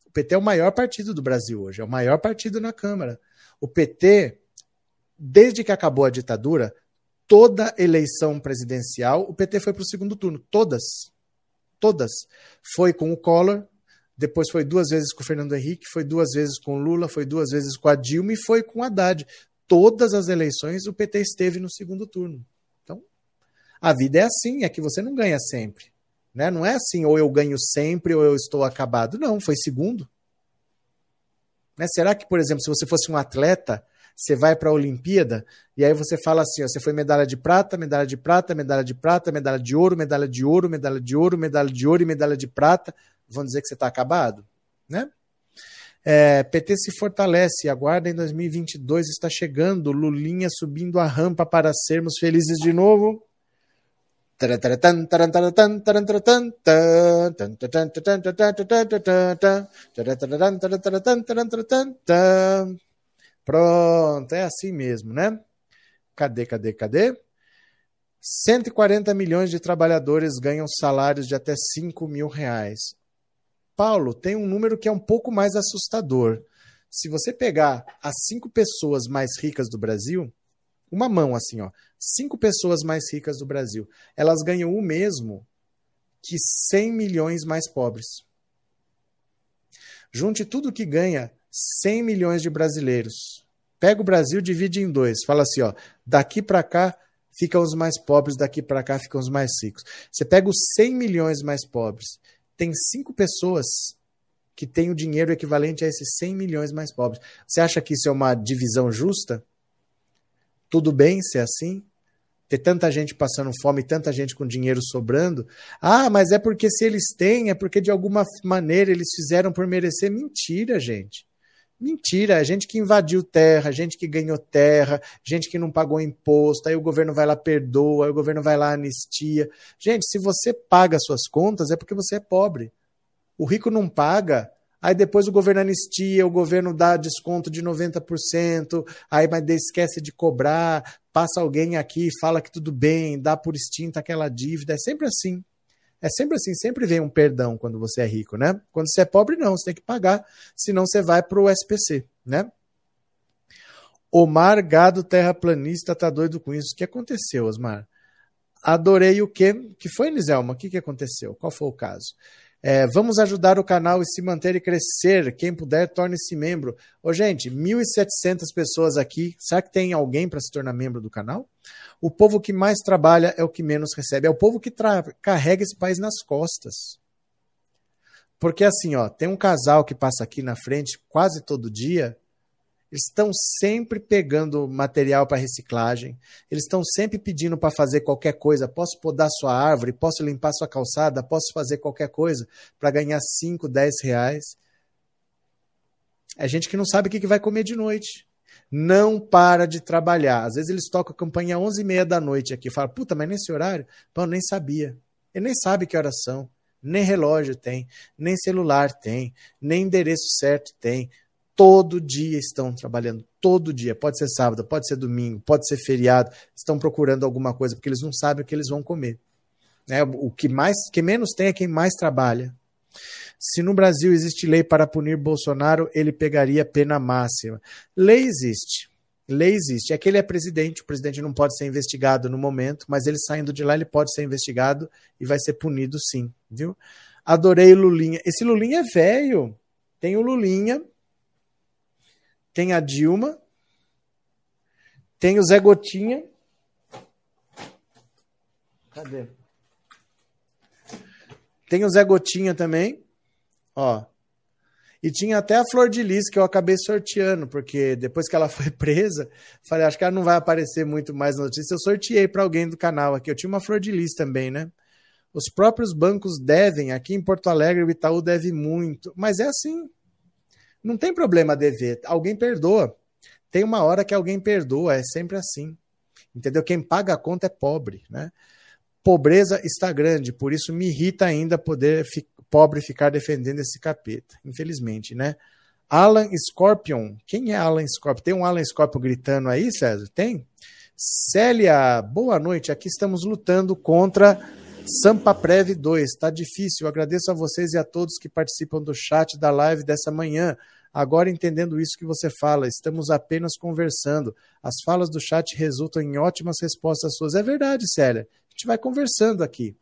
O PT é o maior partido do Brasil hoje, é o maior partido na Câmara. O PT, desde que acabou a ditadura, toda eleição presidencial, o PT foi para o segundo turno. Todas. Todas. Foi com o Collor, depois foi duas vezes com o Fernando Henrique, foi duas vezes com o Lula, foi duas vezes com a Dilma e foi com o Haddad. Todas as eleições o PT esteve no segundo turno. Então, a vida é assim, é que você não ganha sempre. Né? Não é assim, ou eu ganho sempre ou eu estou acabado. Não, foi segundo. Né? Será que, por exemplo, se você fosse um atleta, você vai para a Olimpíada e aí você fala assim: ó, você foi medalha de prata, medalha de prata, medalha de prata, medalha de ouro, medalha de ouro, medalha de ouro, medalha de ouro e medalha de prata. Vão dizer que você está acabado? Né? É, PT se fortalece, aguarda em 2022 está chegando, Lulinha subindo a rampa para sermos felizes de novo. Pronto, é assim mesmo, né? Cadê, cadê, cadê? 140 milhões de trabalhadores ganham salários de até 5 mil reais. Paulo, tem um número que é um pouco mais assustador. Se você pegar as cinco pessoas mais ricas do Brasil, uma mão assim, ó, cinco pessoas mais ricas do Brasil, elas ganham o mesmo que 100 milhões mais pobres. Junte tudo que ganha 100 milhões de brasileiros. Pega o Brasil, divide em dois. Fala assim, ó, daqui para cá ficam os mais pobres, daqui para cá ficam os mais ricos. Você pega os 100 milhões mais pobres, tem cinco pessoas que têm o dinheiro equivalente a esses 100 milhões mais pobres. Você acha que isso é uma divisão justa? Tudo bem ser assim? Ter tanta gente passando fome, tanta gente com dinheiro sobrando? Ah, mas é porque se eles têm, é porque de alguma maneira eles fizeram por merecer. Mentira, gente. Mentira, é gente que invadiu terra, gente que ganhou terra, gente que não pagou imposto, aí o governo vai lá perdoa, aí o governo vai lá anistia. Gente, se você paga suas contas é porque você é pobre. O rico não paga Aí depois o governo anistia, o governo dá desconto de 90%, aí mas esquece de cobrar, passa alguém aqui, fala que tudo bem, dá por extinta aquela dívida. É sempre assim. É sempre assim, sempre vem um perdão quando você é rico, né? Quando você é pobre, não, você tem que pagar, senão você vai para o SPC, né? Omar Gado Terraplanista tá doido com isso. O que aconteceu, Osmar? Adorei o quê? Que foi, Niselma? O que, que aconteceu? Qual foi o caso? É, vamos ajudar o canal e se manter e crescer. Quem puder, torne-se membro. Ô, gente, 1.700 pessoas aqui. Será que tem alguém para se tornar membro do canal? O povo que mais trabalha é o que menos recebe. É o povo que carrega esse país nas costas. Porque assim, ó, tem um casal que passa aqui na frente quase todo dia eles estão sempre pegando material para reciclagem, eles estão sempre pedindo para fazer qualquer coisa. Posso podar sua árvore, posso limpar sua calçada, posso fazer qualquer coisa para ganhar 5, 10 reais. É gente que não sabe o que vai comer de noite. Não para de trabalhar. Às vezes eles tocam a campanha às 11h30 da noite aqui. Fala, puta, mas nesse horário? Pô, nem sabia. Ele nem sabe que horas são. Nem relógio tem, nem celular tem, nem endereço certo tem, todo dia estão trabalhando, todo dia. Pode ser sábado, pode ser domingo, pode ser feriado. Estão procurando alguma coisa porque eles não sabem o que eles vão comer. Né? O que mais, que menos tem é quem mais trabalha. Se no Brasil existe lei para punir Bolsonaro, ele pegaria pena máxima. Lei existe. Lei existe. É que ele é presidente, o presidente não pode ser investigado no momento, mas ele saindo de lá, ele pode ser investigado e vai ser punido sim, viu? Adorei Lulinha. Esse Lulinha é velho. Tem o Lulinha, tem a Dilma, tem o Zé Gotinha. Cadê? Tem o Zé Gotinha também, ó. E tinha até a Flor de Lis que eu acabei sorteando, porque depois que ela foi presa, falei, acho que ela não vai aparecer muito mais na notícia. Eu sorteei para alguém do canal aqui. Eu tinha uma Flor de Lis também, né? Os próprios bancos devem, aqui em Porto Alegre o Itaú deve muito, mas é assim. Não tem problema dever, alguém perdoa. Tem uma hora que alguém perdoa, é sempre assim. Entendeu? Quem paga a conta é pobre, né? Pobreza está grande, por isso me irrita ainda poder pobre ficar defendendo esse capeta, infelizmente, né? Alan Scorpion. Quem é Alan Scorpion? Tem um Alan Scorpion gritando aí, César? Tem? Célia, boa noite. Aqui estamos lutando contra Sampa Prev 2, está difícil. agradeço a vocês e a todos que participam do chat da live dessa manhã. Agora, entendendo isso que você fala, estamos apenas conversando. As falas do chat resultam em ótimas respostas suas. É verdade, Célia. A gente vai conversando aqui.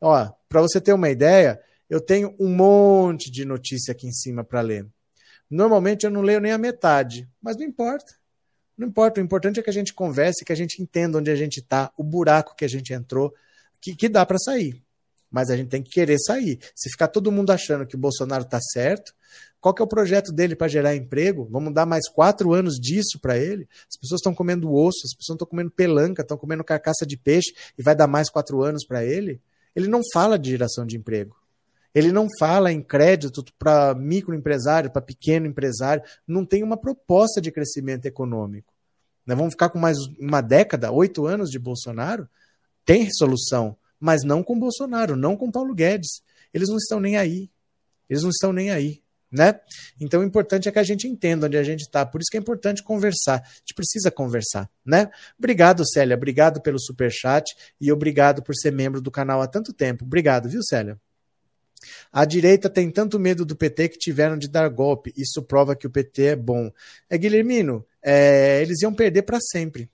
Ó, para você ter uma ideia, eu tenho um monte de notícia aqui em cima para ler. Normalmente eu não leio nem a metade, mas não importa. Não importa, o importante é que a gente converse, que a gente entenda onde a gente está, o buraco que a gente entrou que, que dá para sair. Mas a gente tem que querer sair. Se ficar todo mundo achando que o Bolsonaro está certo, qual que é o projeto dele para gerar emprego? Vamos dar mais quatro anos disso para ele? As pessoas estão comendo osso, as pessoas estão comendo pelanca, estão comendo carcaça de peixe e vai dar mais quatro anos para ele? Ele não fala de geração de emprego. Ele não fala em crédito para microempresário, para pequeno empresário. Não tem uma proposta de crescimento econômico. Nós vamos ficar com mais uma década, oito anos de Bolsonaro? tem solução, mas não com Bolsonaro, não com Paulo Guedes. Eles não estão nem aí. Eles não estão nem aí. Né? Então o importante é que a gente entenda onde a gente está. Por isso que é importante conversar. A gente precisa conversar, né? Obrigado, Célia. Obrigado pelo super chat e obrigado por ser membro do canal há tanto tempo. Obrigado, viu, Célia? A direita tem tanto medo do PT que tiveram de dar golpe. Isso prova que o PT é bom. É Guilhermino, é, eles iam perder para sempre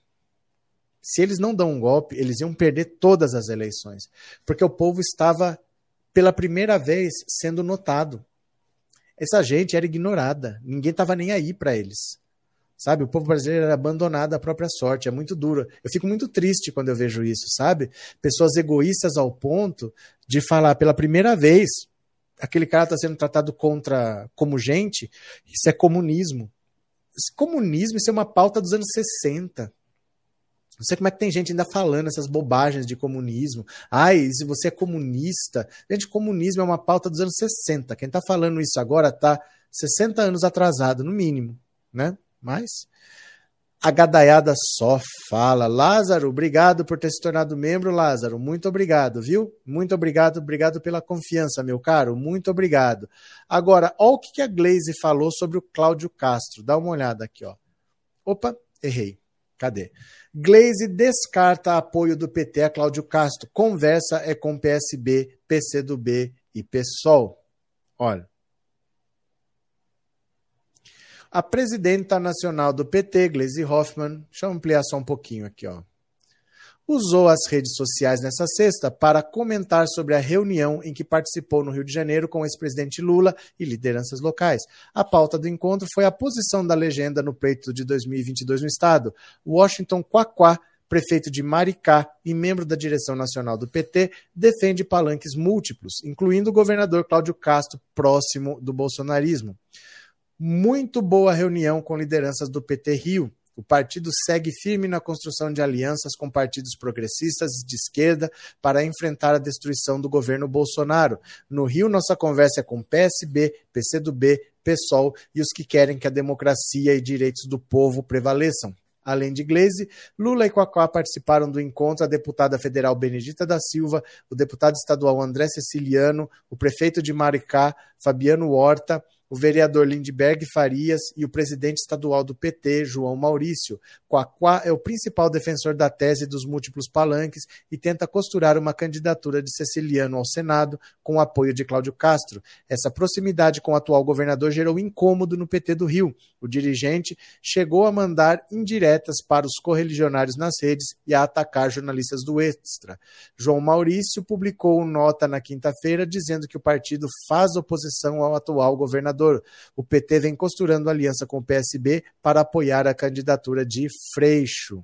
se eles não dão um golpe, eles iam perder todas as eleições, porque o povo estava pela primeira vez sendo notado. Essa gente era ignorada, ninguém estava nem aí para eles. Sabe, o povo brasileiro era abandonado à própria sorte, é muito duro. Eu fico muito triste quando eu vejo isso, sabe? Pessoas egoístas ao ponto de falar pela primeira vez, aquele cara está sendo tratado contra como gente, isso é comunismo. Esse comunismo, isso é uma pauta dos anos 60. Não sei como é que tem gente ainda falando essas bobagens de comunismo. Ai, se você é comunista. Gente, comunismo é uma pauta dos anos 60. Quem está falando isso agora está 60 anos atrasado, no mínimo, né? Mas A gadaiada só fala. Lázaro, obrigado por ter se tornado membro, Lázaro. Muito obrigado, viu? Muito obrigado, obrigado pela confiança, meu caro. Muito obrigado. Agora, olha o que a Glaze falou sobre o Cláudio Castro. Dá uma olhada aqui, ó. Opa, errei. Cadê? Glaze descarta apoio do PT a Cláudio Castro. Conversa é com PSB, PCdoB e PSOL. Olha. A presidenta nacional do PT, Gleisi Hoffmann, deixa eu ampliar só um pouquinho aqui, ó. Usou as redes sociais nessa sexta para comentar sobre a reunião em que participou no Rio de Janeiro com o ex-presidente Lula e lideranças locais. A pauta do encontro foi a posição da legenda no pleito de 2022 no estado. Washington Quaquá, prefeito de Maricá e membro da direção nacional do PT, defende palanques múltiplos, incluindo o governador Cláudio Castro, próximo do bolsonarismo muito boa reunião com lideranças do PT Rio. O partido segue firme na construção de alianças com partidos progressistas de esquerda para enfrentar a destruição do governo Bolsonaro. No Rio, nossa conversa é com PSB, PCdoB, PSOL e os que querem que a democracia e direitos do povo prevaleçam. Além de Gleisi, Lula e Quacá participaram do encontro a deputada federal Benedita da Silva, o deputado estadual André Ceciliano, o prefeito de Maricá, Fabiano Horta, o vereador Lindbergh Farias e o presidente estadual do PT, João Maurício. Quaquá é o principal defensor da tese dos múltiplos palanques e tenta costurar uma candidatura de Ceciliano ao Senado com o apoio de Cláudio Castro. Essa proximidade com o atual governador gerou incômodo no PT do Rio. O dirigente chegou a mandar indiretas para os correligionários nas redes e a atacar jornalistas do Extra. João Maurício publicou nota na quinta-feira dizendo que o partido faz oposição ao atual governador governador. O PT vem costurando aliança com o PSB para apoiar a candidatura de Freixo.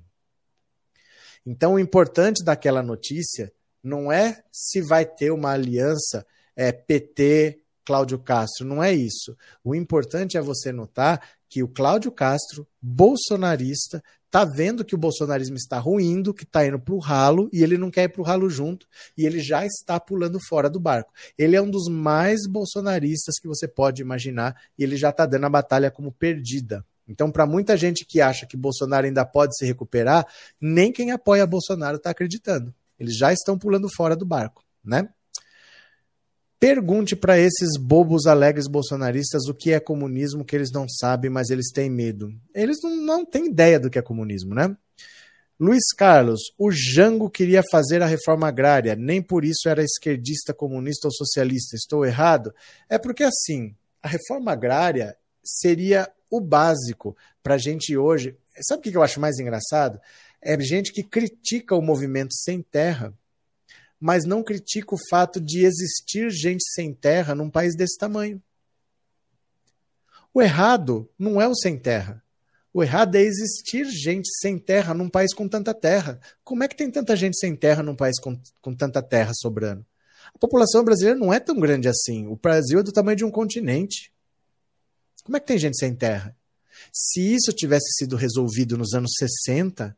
Então, o importante daquela notícia não é se vai ter uma aliança é, PT Cláudio Castro, não é isso. O importante é você notar que o Cláudio Castro, bolsonarista, tá vendo que o bolsonarismo está ruindo, que está indo para o ralo e ele não quer ir para o ralo junto e ele já está pulando fora do barco. Ele é um dos mais bolsonaristas que você pode imaginar e ele já está dando a batalha como perdida. Então, para muita gente que acha que Bolsonaro ainda pode se recuperar, nem quem apoia Bolsonaro está acreditando. Eles já estão pulando fora do barco, né? Pergunte para esses bobos alegres bolsonaristas o que é comunismo, que eles não sabem, mas eles têm medo. Eles não, não têm ideia do que é comunismo, né? Luiz Carlos, o Jango queria fazer a reforma agrária, nem por isso era esquerdista, comunista ou socialista. Estou errado? É porque assim, a reforma agrária seria o básico para a gente hoje. Sabe o que eu acho mais engraçado? É gente que critica o movimento sem terra mas não critica o fato de existir gente sem terra num país desse tamanho. O errado não é o sem terra. O errado é existir gente sem terra num país com tanta terra. Como é que tem tanta gente sem terra num país com, com tanta terra sobrando? A população brasileira não é tão grande assim. O Brasil é do tamanho de um continente. Como é que tem gente sem terra? Se isso tivesse sido resolvido nos anos 60,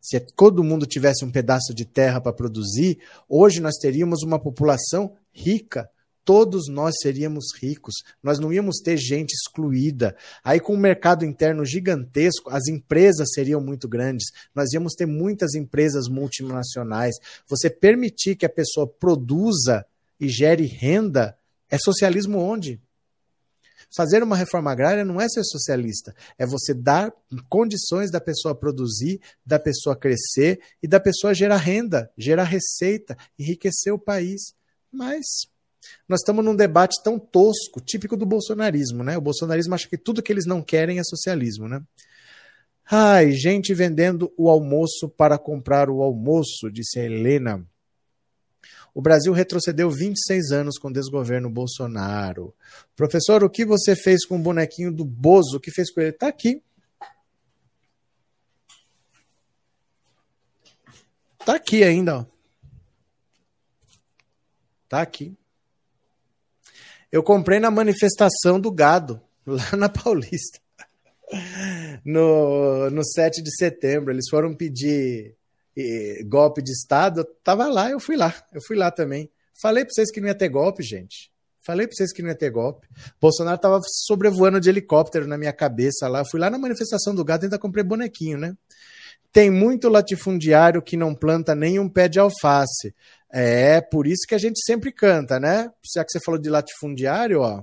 se todo mundo tivesse um pedaço de terra para produzir, hoje nós teríamos uma população rica. Todos nós seríamos ricos, nós não íamos ter gente excluída. Aí, com um mercado interno gigantesco, as empresas seriam muito grandes, nós íamos ter muitas empresas multinacionais. Você permitir que a pessoa produza e gere renda é socialismo onde? Fazer uma reforma agrária não é ser socialista, é você dar condições da pessoa produzir, da pessoa crescer e da pessoa gerar renda, gerar receita, enriquecer o país. Mas nós estamos num debate tão tosco, típico do bolsonarismo, né? O bolsonarismo acha que tudo que eles não querem é socialismo, né? Ai, gente vendendo o almoço para comprar o almoço, disse a Helena. O Brasil retrocedeu 26 anos com o desgoverno Bolsonaro. Professor, o que você fez com o bonequinho do Bozo? O que fez com ele? Está aqui. Está aqui ainda. Ó. Tá aqui. Eu comprei na manifestação do gado, lá na Paulista. No, no 7 de setembro. Eles foram pedir golpe de Estado, tava lá, eu fui lá, eu fui lá também. Falei para vocês que não ia ter golpe, gente. Falei pra vocês que não ia ter golpe. Bolsonaro tava sobrevoando de helicóptero na minha cabeça lá. Eu fui lá na manifestação do gado e ainda comprei bonequinho, né? Tem muito latifundiário que não planta nenhum pé de alface. É, por isso que a gente sempre canta, né? Já que você falou de latifundiário, ó.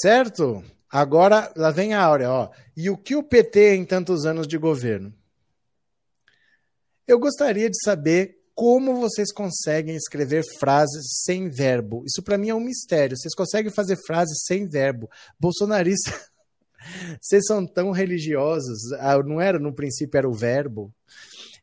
Certo? Agora, lá vem a Áurea, ó. E o que o PT em tantos anos de governo? Eu gostaria de saber como vocês conseguem escrever frases sem verbo. Isso para mim é um mistério. Vocês conseguem fazer frases sem verbo. Bolsonarista, vocês são tão religiosos. Ah, não era no princípio era o verbo.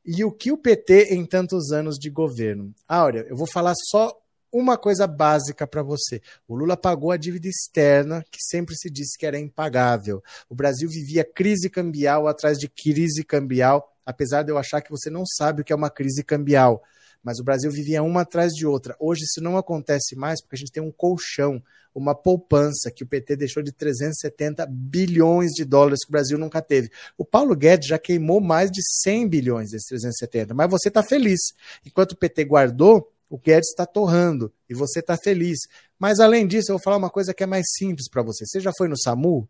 E o que o PT em tantos anos de governo? Áurea, eu vou falar só uma coisa básica para você. O Lula pagou a dívida externa, que sempre se disse que era impagável. O Brasil vivia crise cambial atrás de crise cambial, apesar de eu achar que você não sabe o que é uma crise cambial. Mas o Brasil vivia uma atrás de outra. Hoje isso não acontece mais porque a gente tem um colchão, uma poupança que o PT deixou de 370 bilhões de dólares que o Brasil nunca teve. O Paulo Guedes já queimou mais de 100 bilhões desses 370, mas você está feliz. Enquanto o PT guardou, o Guedes está torrando e você está feliz. Mas além disso, eu vou falar uma coisa que é mais simples para você. Você já foi no SAMU? O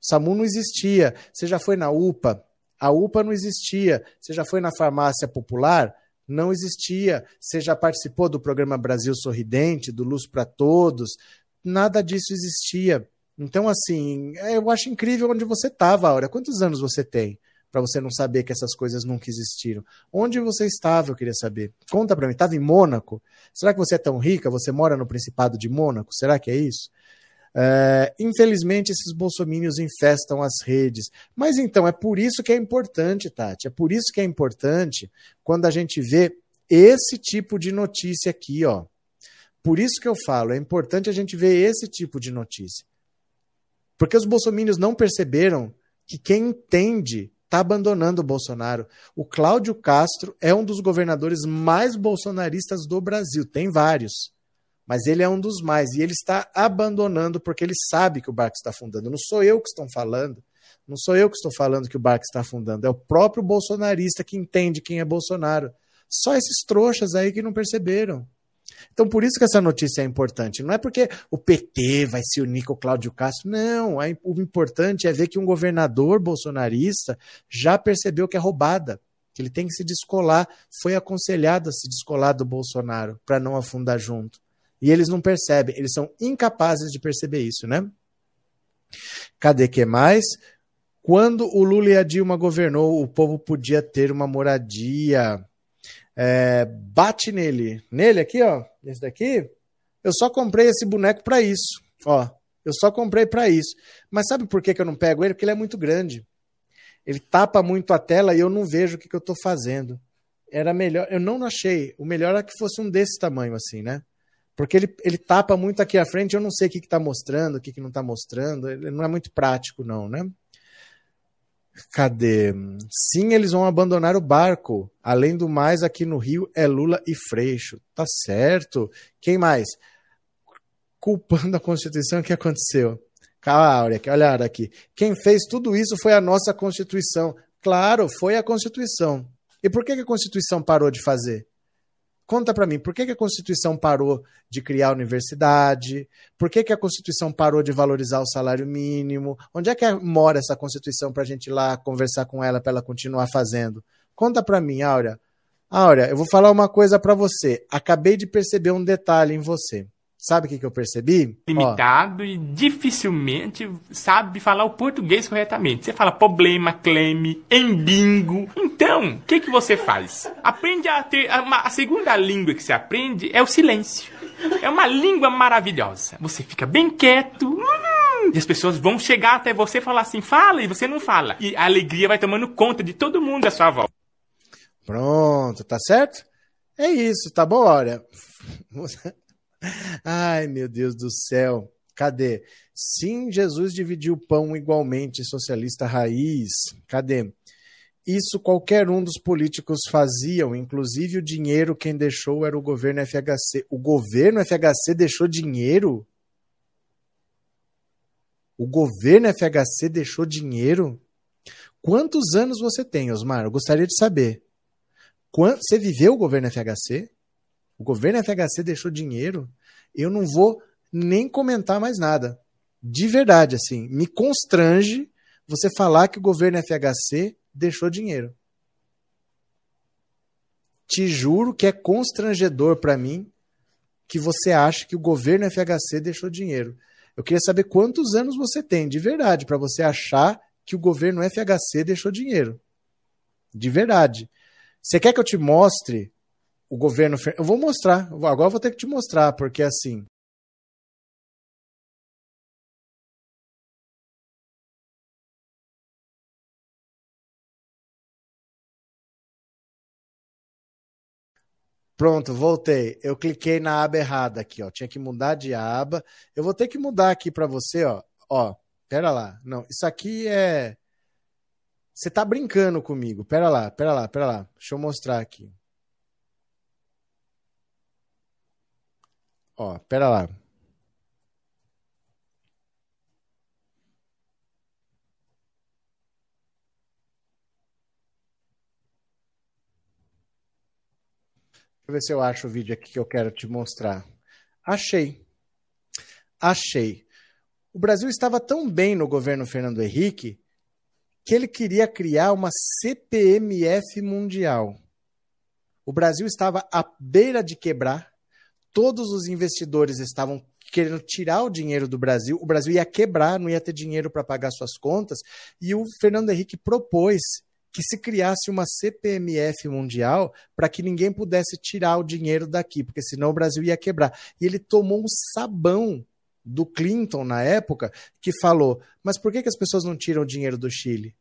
SAMU não existia. Você já foi na UPA? A UPA não existia. Você já foi na farmácia popular? Não existia. Você já participou do programa Brasil Sorridente, do Luz para Todos? Nada disso existia. Então, assim, eu acho incrível onde você estava, Aura. Quantos anos você tem? Para você não saber que essas coisas nunca existiram. Onde você estava, eu queria saber. Conta para mim, estava em Mônaco? Será que você é tão rica? Você mora no Principado de Mônaco? Será que é isso? É, infelizmente, esses bolsomínios infestam as redes. Mas então, é por isso que é importante, Tati, é por isso que é importante quando a gente vê esse tipo de notícia aqui, ó. Por isso que eu falo, é importante a gente ver esse tipo de notícia. Porque os bolsomínios não perceberam que quem entende está abandonando o Bolsonaro. O Cláudio Castro é um dos governadores mais bolsonaristas do Brasil. Tem vários, mas ele é um dos mais. E ele está abandonando porque ele sabe que o barco está afundando. Não sou eu que estou falando. Não sou eu que estou falando que o barco está afundando. É o próprio bolsonarista que entende quem é Bolsonaro. Só esses trouxas aí que não perceberam. Então, por isso que essa notícia é importante. Não é porque o PT vai se unir com o Cláudio Castro. Não. O importante é ver que um governador bolsonarista já percebeu que é roubada, que ele tem que se descolar. Foi aconselhado a se descolar do Bolsonaro para não afundar junto. E eles não percebem, eles são incapazes de perceber isso, né? Cadê que mais? Quando o Lula e a Dilma governou, o povo podia ter uma moradia. É, bate nele. Nele aqui, ó. Esse daqui. Eu só comprei esse boneco para isso. Ó. Eu só comprei para isso. Mas sabe por que, que eu não pego ele? Porque ele é muito grande. Ele tapa muito a tela e eu não vejo o que, que eu tô fazendo. Era melhor. Eu não achei. O melhor é que fosse um desse tamanho, assim, né? Porque ele, ele tapa muito aqui à frente, eu não sei o que, que tá mostrando, o que, que não tá mostrando. Ele não é muito prático, não, né? Cadê? Sim, eles vão abandonar o barco. Além do mais, aqui no Rio é Lula e Freixo. Tá certo. Quem mais? Culpando a Constituição, o que aconteceu? Calma, olha aqui. Quem fez tudo isso foi a nossa Constituição. Claro, foi a Constituição. E por que a Constituição parou de fazer? Conta para mim, por que, que, a Constituição parou de criar a universidade? Por que, que, a Constituição parou de valorizar o salário mínimo? Onde é que mora essa Constituição para a gente ir lá conversar com ela para ela continuar fazendo? Conta para mim, Áurea. Áurea, eu vou falar uma coisa para você. Acabei de perceber um detalhe em você. Sabe o que, que eu percebi? Limitado Ó. e dificilmente sabe falar o português corretamente. Você fala problema, cleme, embingo. Então, o que, que você faz? Aprende a ter. Uma, a segunda língua que você aprende é o silêncio. É uma língua maravilhosa. Você fica bem quieto. Hum, e as pessoas vão chegar até você e falar assim: fala, e você não fala. E a alegria vai tomando conta de todo mundo à sua volta. Pronto, tá certo? É isso, tá bom? Olha. Ai, meu Deus do céu. Cadê? Sim, Jesus dividiu o pão igualmente, socialista raiz. Cadê? Isso qualquer um dos políticos faziam, inclusive o dinheiro quem deixou era o governo FHC. O governo FHC deixou dinheiro? O governo FHC deixou dinheiro? Quantos anos você tem, Osmar? Eu gostaria de saber. Você viveu o governo FHC? O governo FHC deixou dinheiro? Eu não vou nem comentar mais nada. De verdade, assim, me constrange você falar que o governo FHC deixou dinheiro. Te juro que é constrangedor para mim que você acha que o governo FHC deixou dinheiro. Eu queria saber quantos anos você tem, de verdade, para você achar que o governo FHC deixou dinheiro. De verdade. Você quer que eu te mostre o governo. Eu vou mostrar. Agora eu vou ter que te mostrar, porque assim. Pronto, voltei. Eu cliquei na aba errada aqui, ó. Tinha que mudar de aba. Eu vou ter que mudar aqui para você, ó. Ó, pera lá. Não, isso aqui é. Você tá brincando comigo. Pera lá, pera lá, pera lá. Deixa eu mostrar aqui. Ó, pera lá. Deixa eu ver se eu acho o vídeo aqui que eu quero te mostrar. Achei. Achei. O Brasil estava tão bem no governo Fernando Henrique que ele queria criar uma CPMF mundial. O Brasil estava à beira de quebrar, todos os investidores estavam querendo tirar o dinheiro do Brasil, o Brasil ia quebrar, não ia ter dinheiro para pagar suas contas, e o Fernando Henrique propôs que se criasse uma CPMF mundial para que ninguém pudesse tirar o dinheiro daqui, porque senão o Brasil ia quebrar. E ele tomou um sabão do Clinton na época que falou: mas por que, que as pessoas não tiram o dinheiro do Chile?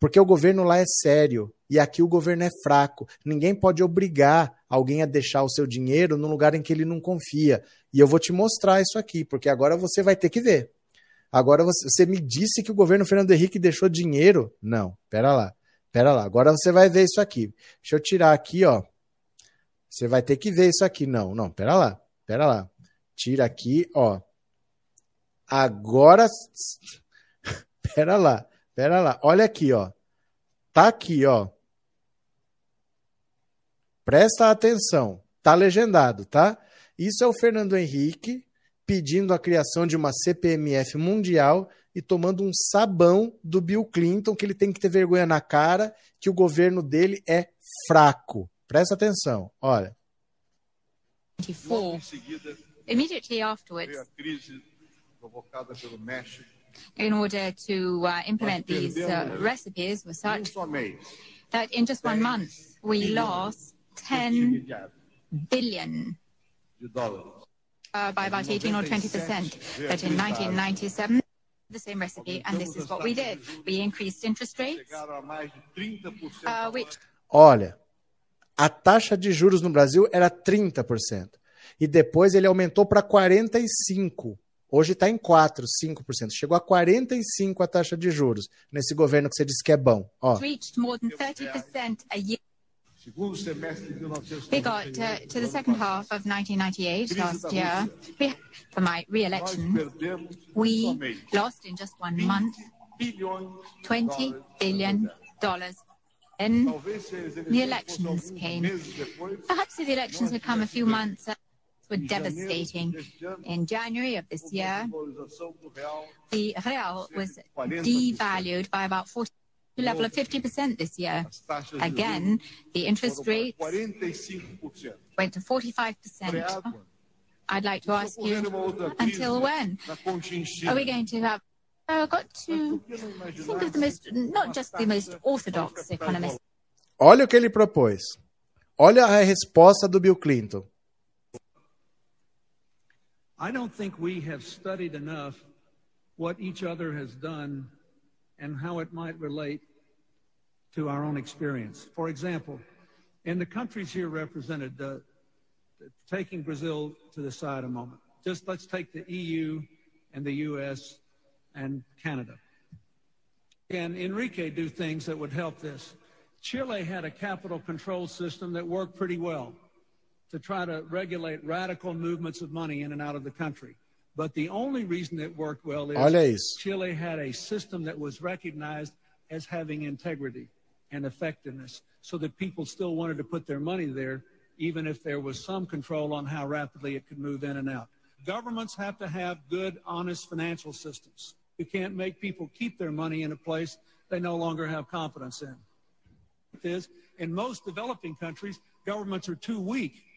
Porque o governo lá é sério e aqui o governo é fraco. Ninguém pode obrigar alguém a deixar o seu dinheiro num lugar em que ele não confia. E eu vou te mostrar isso aqui, porque agora você vai ter que ver. Agora você, você me disse que o governo Fernando Henrique deixou dinheiro? Não, pera lá. Pera lá, agora você vai ver isso aqui. Deixa eu tirar aqui, ó. Você vai ter que ver isso aqui. Não, não, pera lá. Pera lá. Tira aqui, ó. Agora. Pera lá. Pera lá. Olha aqui, ó. Tá aqui, ó. Presta atenção. Tá legendado, tá? Isso é o Fernando Henrique pedindo a criação de uma CPMF mundial e tomando um sabão do Bill Clinton, que ele tem que ter vergonha na cara, que o governo dele é fraco. Presta atenção, olha. Immediately afterwards, a crise provocada pelo México. In order to uh, implement these uh, recipes were such that in just one month we lost 10 billion uh, by about 18 or 20 percent. But in 1997, the same recipe, and this is what we did. We increased interest rates, uh, which Olha, a taxa de juros no Brasil era 30%. E depois ele aumentou para 45%. Hoje está em 4%, 5%. Chegou a 45% a taxa de juros nesse governo que você disse que é bom. Ó. reached more than 30% a year. Segundo semestre de We got uh, to the second half of 1998, last year, for my re-election, perdemos we lost in just one month bilhões 20 billion dollars. As the eleições elections came. alguns meses depois, Perhaps if the elections had come a few months, uh, were devastating. In January of this year, a valorização do real the real was devalued by about 40 to level of 50% this year. as taxas de Again, the interest juros rates foram para 45%. went to 45%. I'd like to ask you, Ocorrendo uma outra crise until when are we going to have? Uh, got to think of the most, not just the most orthodox economists. Olha o que ele propôs. Olha a resposta do Bill Clinton. I don't think we have studied enough what each other has done and how it might relate to our own experience. For example, in the countries here represented, uh, taking Brazil to the side a moment. Just let's take the EU and the US and Canada. Can Enrique do things that would help this? Chile had a capital control system that worked pretty well to try to regulate radical movements of money in and out of the country. But the only reason it worked well is. Chile had a system that was recognized as having integrity and effectiveness so that people still wanted to put their money there, even if there was some control on how rapidly it could move in and out. Governments have to have good, honest financial systems. You can't make people keep their money in a place they no longer have confidence in. Is in most developing countries, governments are too weak, not too strong.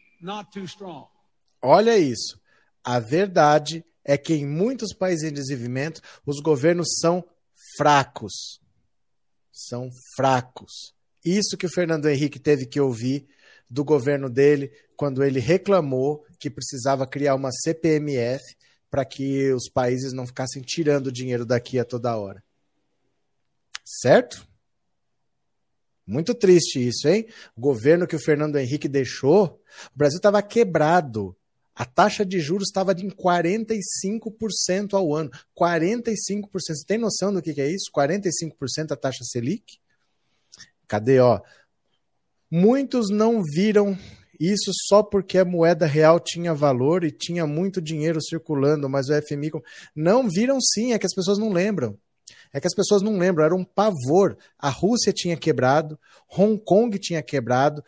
Olha isso. A verdade é que em muitos países em desenvolvimento, os governos são fracos. São fracos. Isso que o Fernando Henrique teve que ouvir do governo dele quando ele reclamou que precisava criar uma CPMF para que os países não ficassem tirando dinheiro daqui a toda hora. Certo? Muito triste isso, hein? O governo que o Fernando Henrique deixou, o Brasil estava quebrado. A taxa de juros estava em 45% ao ano. 45%. Você tem noção do que, que é isso? 45% a taxa Selic? Cadê, ó? Muitos não viram isso só porque a moeda real tinha valor e tinha muito dinheiro circulando, mas o FMI. Não viram sim, é que as pessoas não lembram. É que as pessoas não lembram, era um pavor. A Rússia tinha quebrado, Hong Kong tinha quebrado,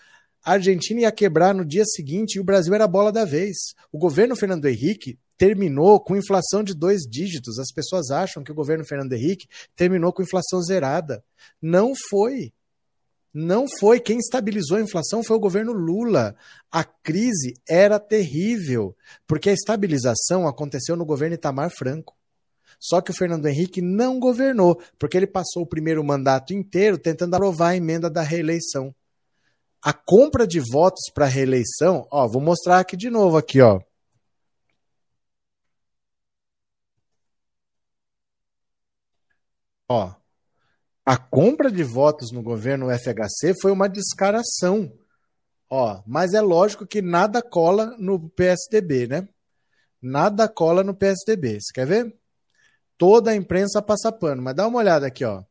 a Argentina ia quebrar no dia seguinte e o Brasil era a bola da vez. O governo Fernando Henrique terminou com inflação de dois dígitos. As pessoas acham que o governo Fernando Henrique terminou com inflação zerada. Não foi. Não foi. Quem estabilizou a inflação foi o governo Lula. A crise era terrível, porque a estabilização aconteceu no governo Itamar Franco. Só que o Fernando Henrique não governou, porque ele passou o primeiro mandato inteiro tentando aprovar a emenda da reeleição a compra de votos para reeleição, ó, vou mostrar aqui de novo aqui, ó. Ó, a compra de votos no governo FHC foi uma descaração. Ó, mas é lógico que nada cola no PSDB, né? Nada cola no PSDB. Você quer ver? Toda a imprensa passa pano, mas dá uma olhada aqui, ó.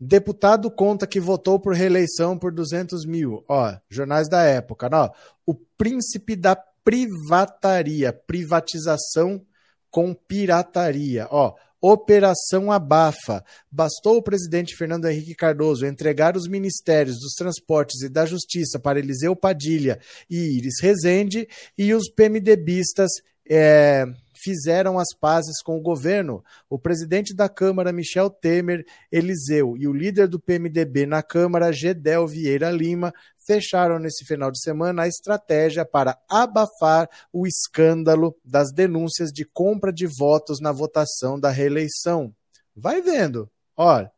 Deputado conta que votou por reeleição por 200 mil. Ó, jornais da época. Ó, o príncipe da privataria, privatização com pirataria. Ó, Operação Abafa. Bastou o presidente Fernando Henrique Cardoso entregar os ministérios dos Transportes e da Justiça para Eliseu Padilha e Iris Rezende e os PMDBistas. É fizeram as pazes com o governo. O presidente da Câmara, Michel Temer, Eliseu, e o líder do PMDB na Câmara, Gedel Vieira Lima, fecharam nesse final de semana a estratégia para abafar o escândalo das denúncias de compra de votos na votação da reeleição. Vai vendo. Olha.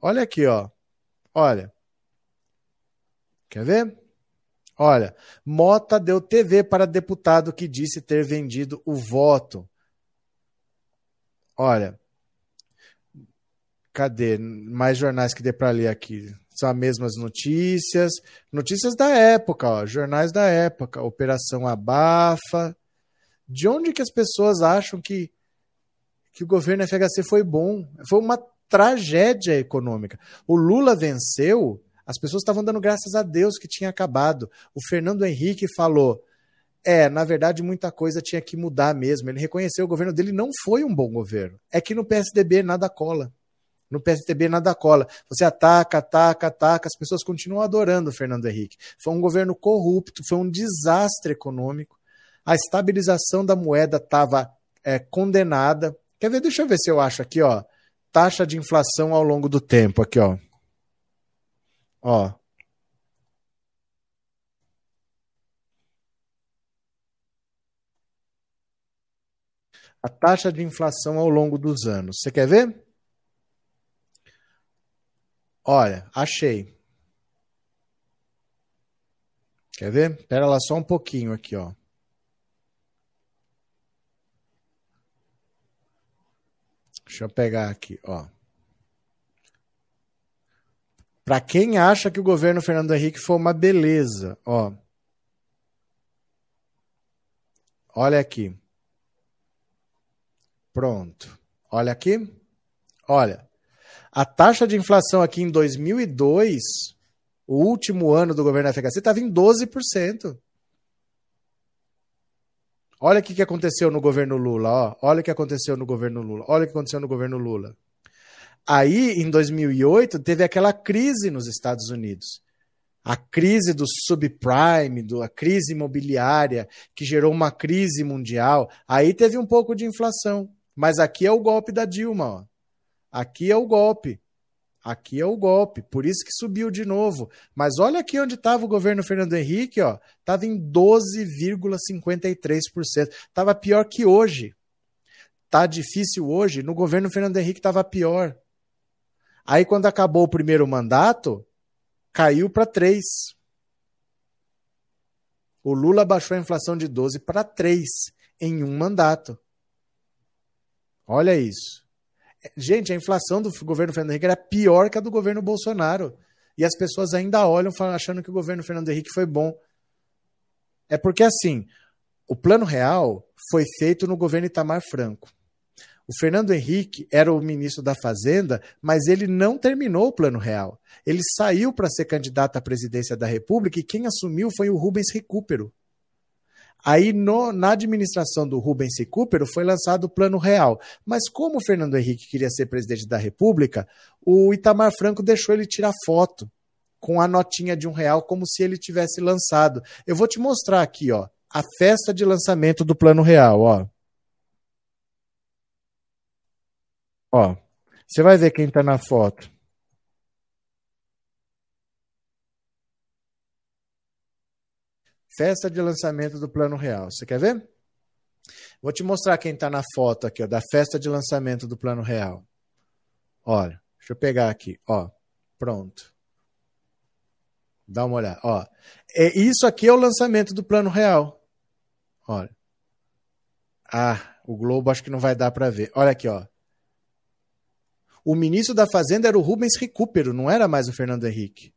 Olha aqui, ó. Olha. Quer ver? Olha, Mota deu TV para deputado que disse ter vendido o voto. Olha, cadê? Mais jornais que dê para ler aqui. São as mesmas notícias. Notícias da época, ó, jornais da época. Operação Abafa. De onde que as pessoas acham que, que o governo FHC foi bom? Foi uma tragédia econômica. O Lula venceu as pessoas estavam dando graças a Deus que tinha acabado. O Fernando Henrique falou: é, na verdade, muita coisa tinha que mudar mesmo. Ele reconheceu o governo dele não foi um bom governo. É que no PSDB nada cola. No PSDB nada cola. Você ataca, ataca, ataca, as pessoas continuam adorando o Fernando Henrique. Foi um governo corrupto, foi um desastre econômico. A estabilização da moeda estava é, condenada. Quer ver? Deixa eu ver se eu acho aqui, ó. Taxa de inflação ao longo do tempo, aqui, ó. Ó. A taxa de inflação ao longo dos anos. Você quer ver? Olha, achei. Quer ver? Espera lá só um pouquinho aqui, ó. Deixa eu pegar aqui, ó. Para quem acha que o governo Fernando Henrique foi uma beleza, ó. Olha aqui. Pronto. Olha aqui. Olha. A taxa de inflação aqui em 2002, o último ano do governo FHC, estava em 12%. Olha o que, aconteceu no governo Lula, ó. Olha o que aconteceu no governo Lula. Olha o que aconteceu no governo Lula. Aí, em 2008, teve aquela crise nos Estados Unidos. A crise do subprime, do, a crise imobiliária, que gerou uma crise mundial. Aí teve um pouco de inflação. Mas aqui é o golpe da Dilma. Ó. Aqui é o golpe. Aqui é o golpe. Por isso que subiu de novo. Mas olha aqui onde estava o governo Fernando Henrique. Estava em 12,53%. Estava pior que hoje. Tá difícil hoje. No governo Fernando Henrique estava pior. Aí, quando acabou o primeiro mandato, caiu para 3. O Lula baixou a inflação de 12 para 3 em um mandato. Olha isso. Gente, a inflação do governo Fernando Henrique era pior que a do governo Bolsonaro. E as pessoas ainda olham achando que o governo Fernando Henrique foi bom. É porque, assim, o Plano Real foi feito no governo Itamar Franco. O Fernando Henrique era o ministro da Fazenda, mas ele não terminou o Plano Real. Ele saiu para ser candidato à presidência da República e quem assumiu foi o Rubens Recupero. Aí, no, na administração do Rubens Recupero, foi lançado o Plano Real. Mas como o Fernando Henrique queria ser presidente da República, o Itamar Franco deixou ele tirar foto com a notinha de um real, como se ele tivesse lançado. Eu vou te mostrar aqui, ó, a festa de lançamento do Plano Real, ó. Ó, você vai ver quem está na foto. Festa de lançamento do Plano Real. Você quer ver? Vou te mostrar quem está na foto aqui, ó, da festa de lançamento do Plano Real. Olha, deixa eu pegar aqui, ó. Pronto. Dá uma olhada, ó. É, isso aqui é o lançamento do Plano Real. Olha. Ah, o Globo acho que não vai dar para ver. Olha aqui, ó. O ministro da Fazenda era o Rubens Recupero, não era mais o Fernando Henrique.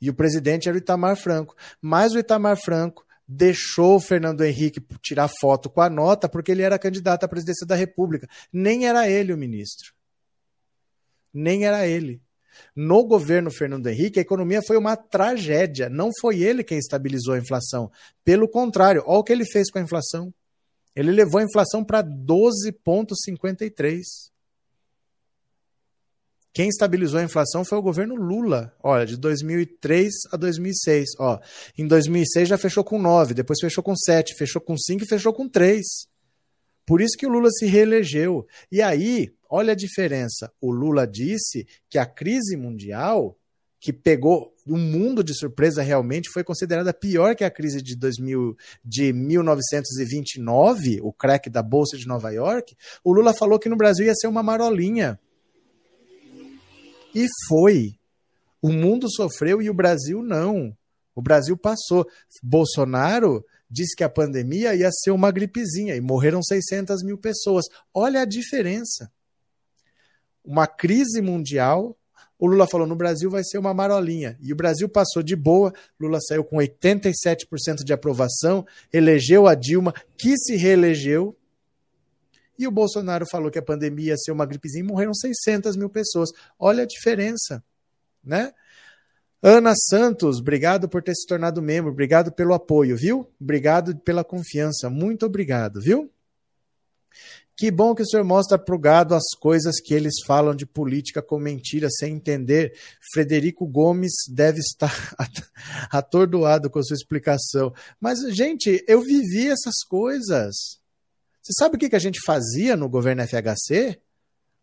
E o presidente era o Itamar Franco. Mas o Itamar Franco deixou o Fernando Henrique tirar foto com a nota porque ele era candidato à presidência da República. Nem era ele o ministro. Nem era ele. No governo Fernando Henrique, a economia foi uma tragédia. Não foi ele quem estabilizou a inflação. Pelo contrário, olha o que ele fez com a inflação. Ele levou a inflação para 12,53. Quem estabilizou a inflação foi o governo Lula. Olha, de 2003 a 2006. Ó, em 2006 já fechou com 9, depois fechou com 7, fechou com 5 e fechou com 3. Por isso que o Lula se reelegeu. E aí, olha a diferença. O Lula disse que a crise mundial, que pegou o mundo de surpresa realmente, foi considerada pior que a crise de, 2000, de 1929, o crack da Bolsa de Nova York. O Lula falou que no Brasil ia ser uma marolinha. E foi. O mundo sofreu e o Brasil não. O Brasil passou. Bolsonaro disse que a pandemia ia ser uma gripezinha e morreram 600 mil pessoas. Olha a diferença. Uma crise mundial. O Lula falou: no Brasil vai ser uma marolinha. E o Brasil passou de boa. Lula saiu com 87% de aprovação, elegeu a Dilma, que se reelegeu, e o Bolsonaro falou que a pandemia ia ser uma gripezinha e morreram 600 mil pessoas. Olha a diferença, né? Ana Santos, obrigado por ter se tornado membro, obrigado pelo apoio, viu? Obrigado pela confiança, muito obrigado, viu? Que bom que o senhor mostra para o gado as coisas que eles falam de política com mentira, sem entender. Frederico Gomes deve estar atordoado com a sua explicação. Mas, gente, eu vivi essas coisas. Você sabe o que a gente fazia no governo FHC?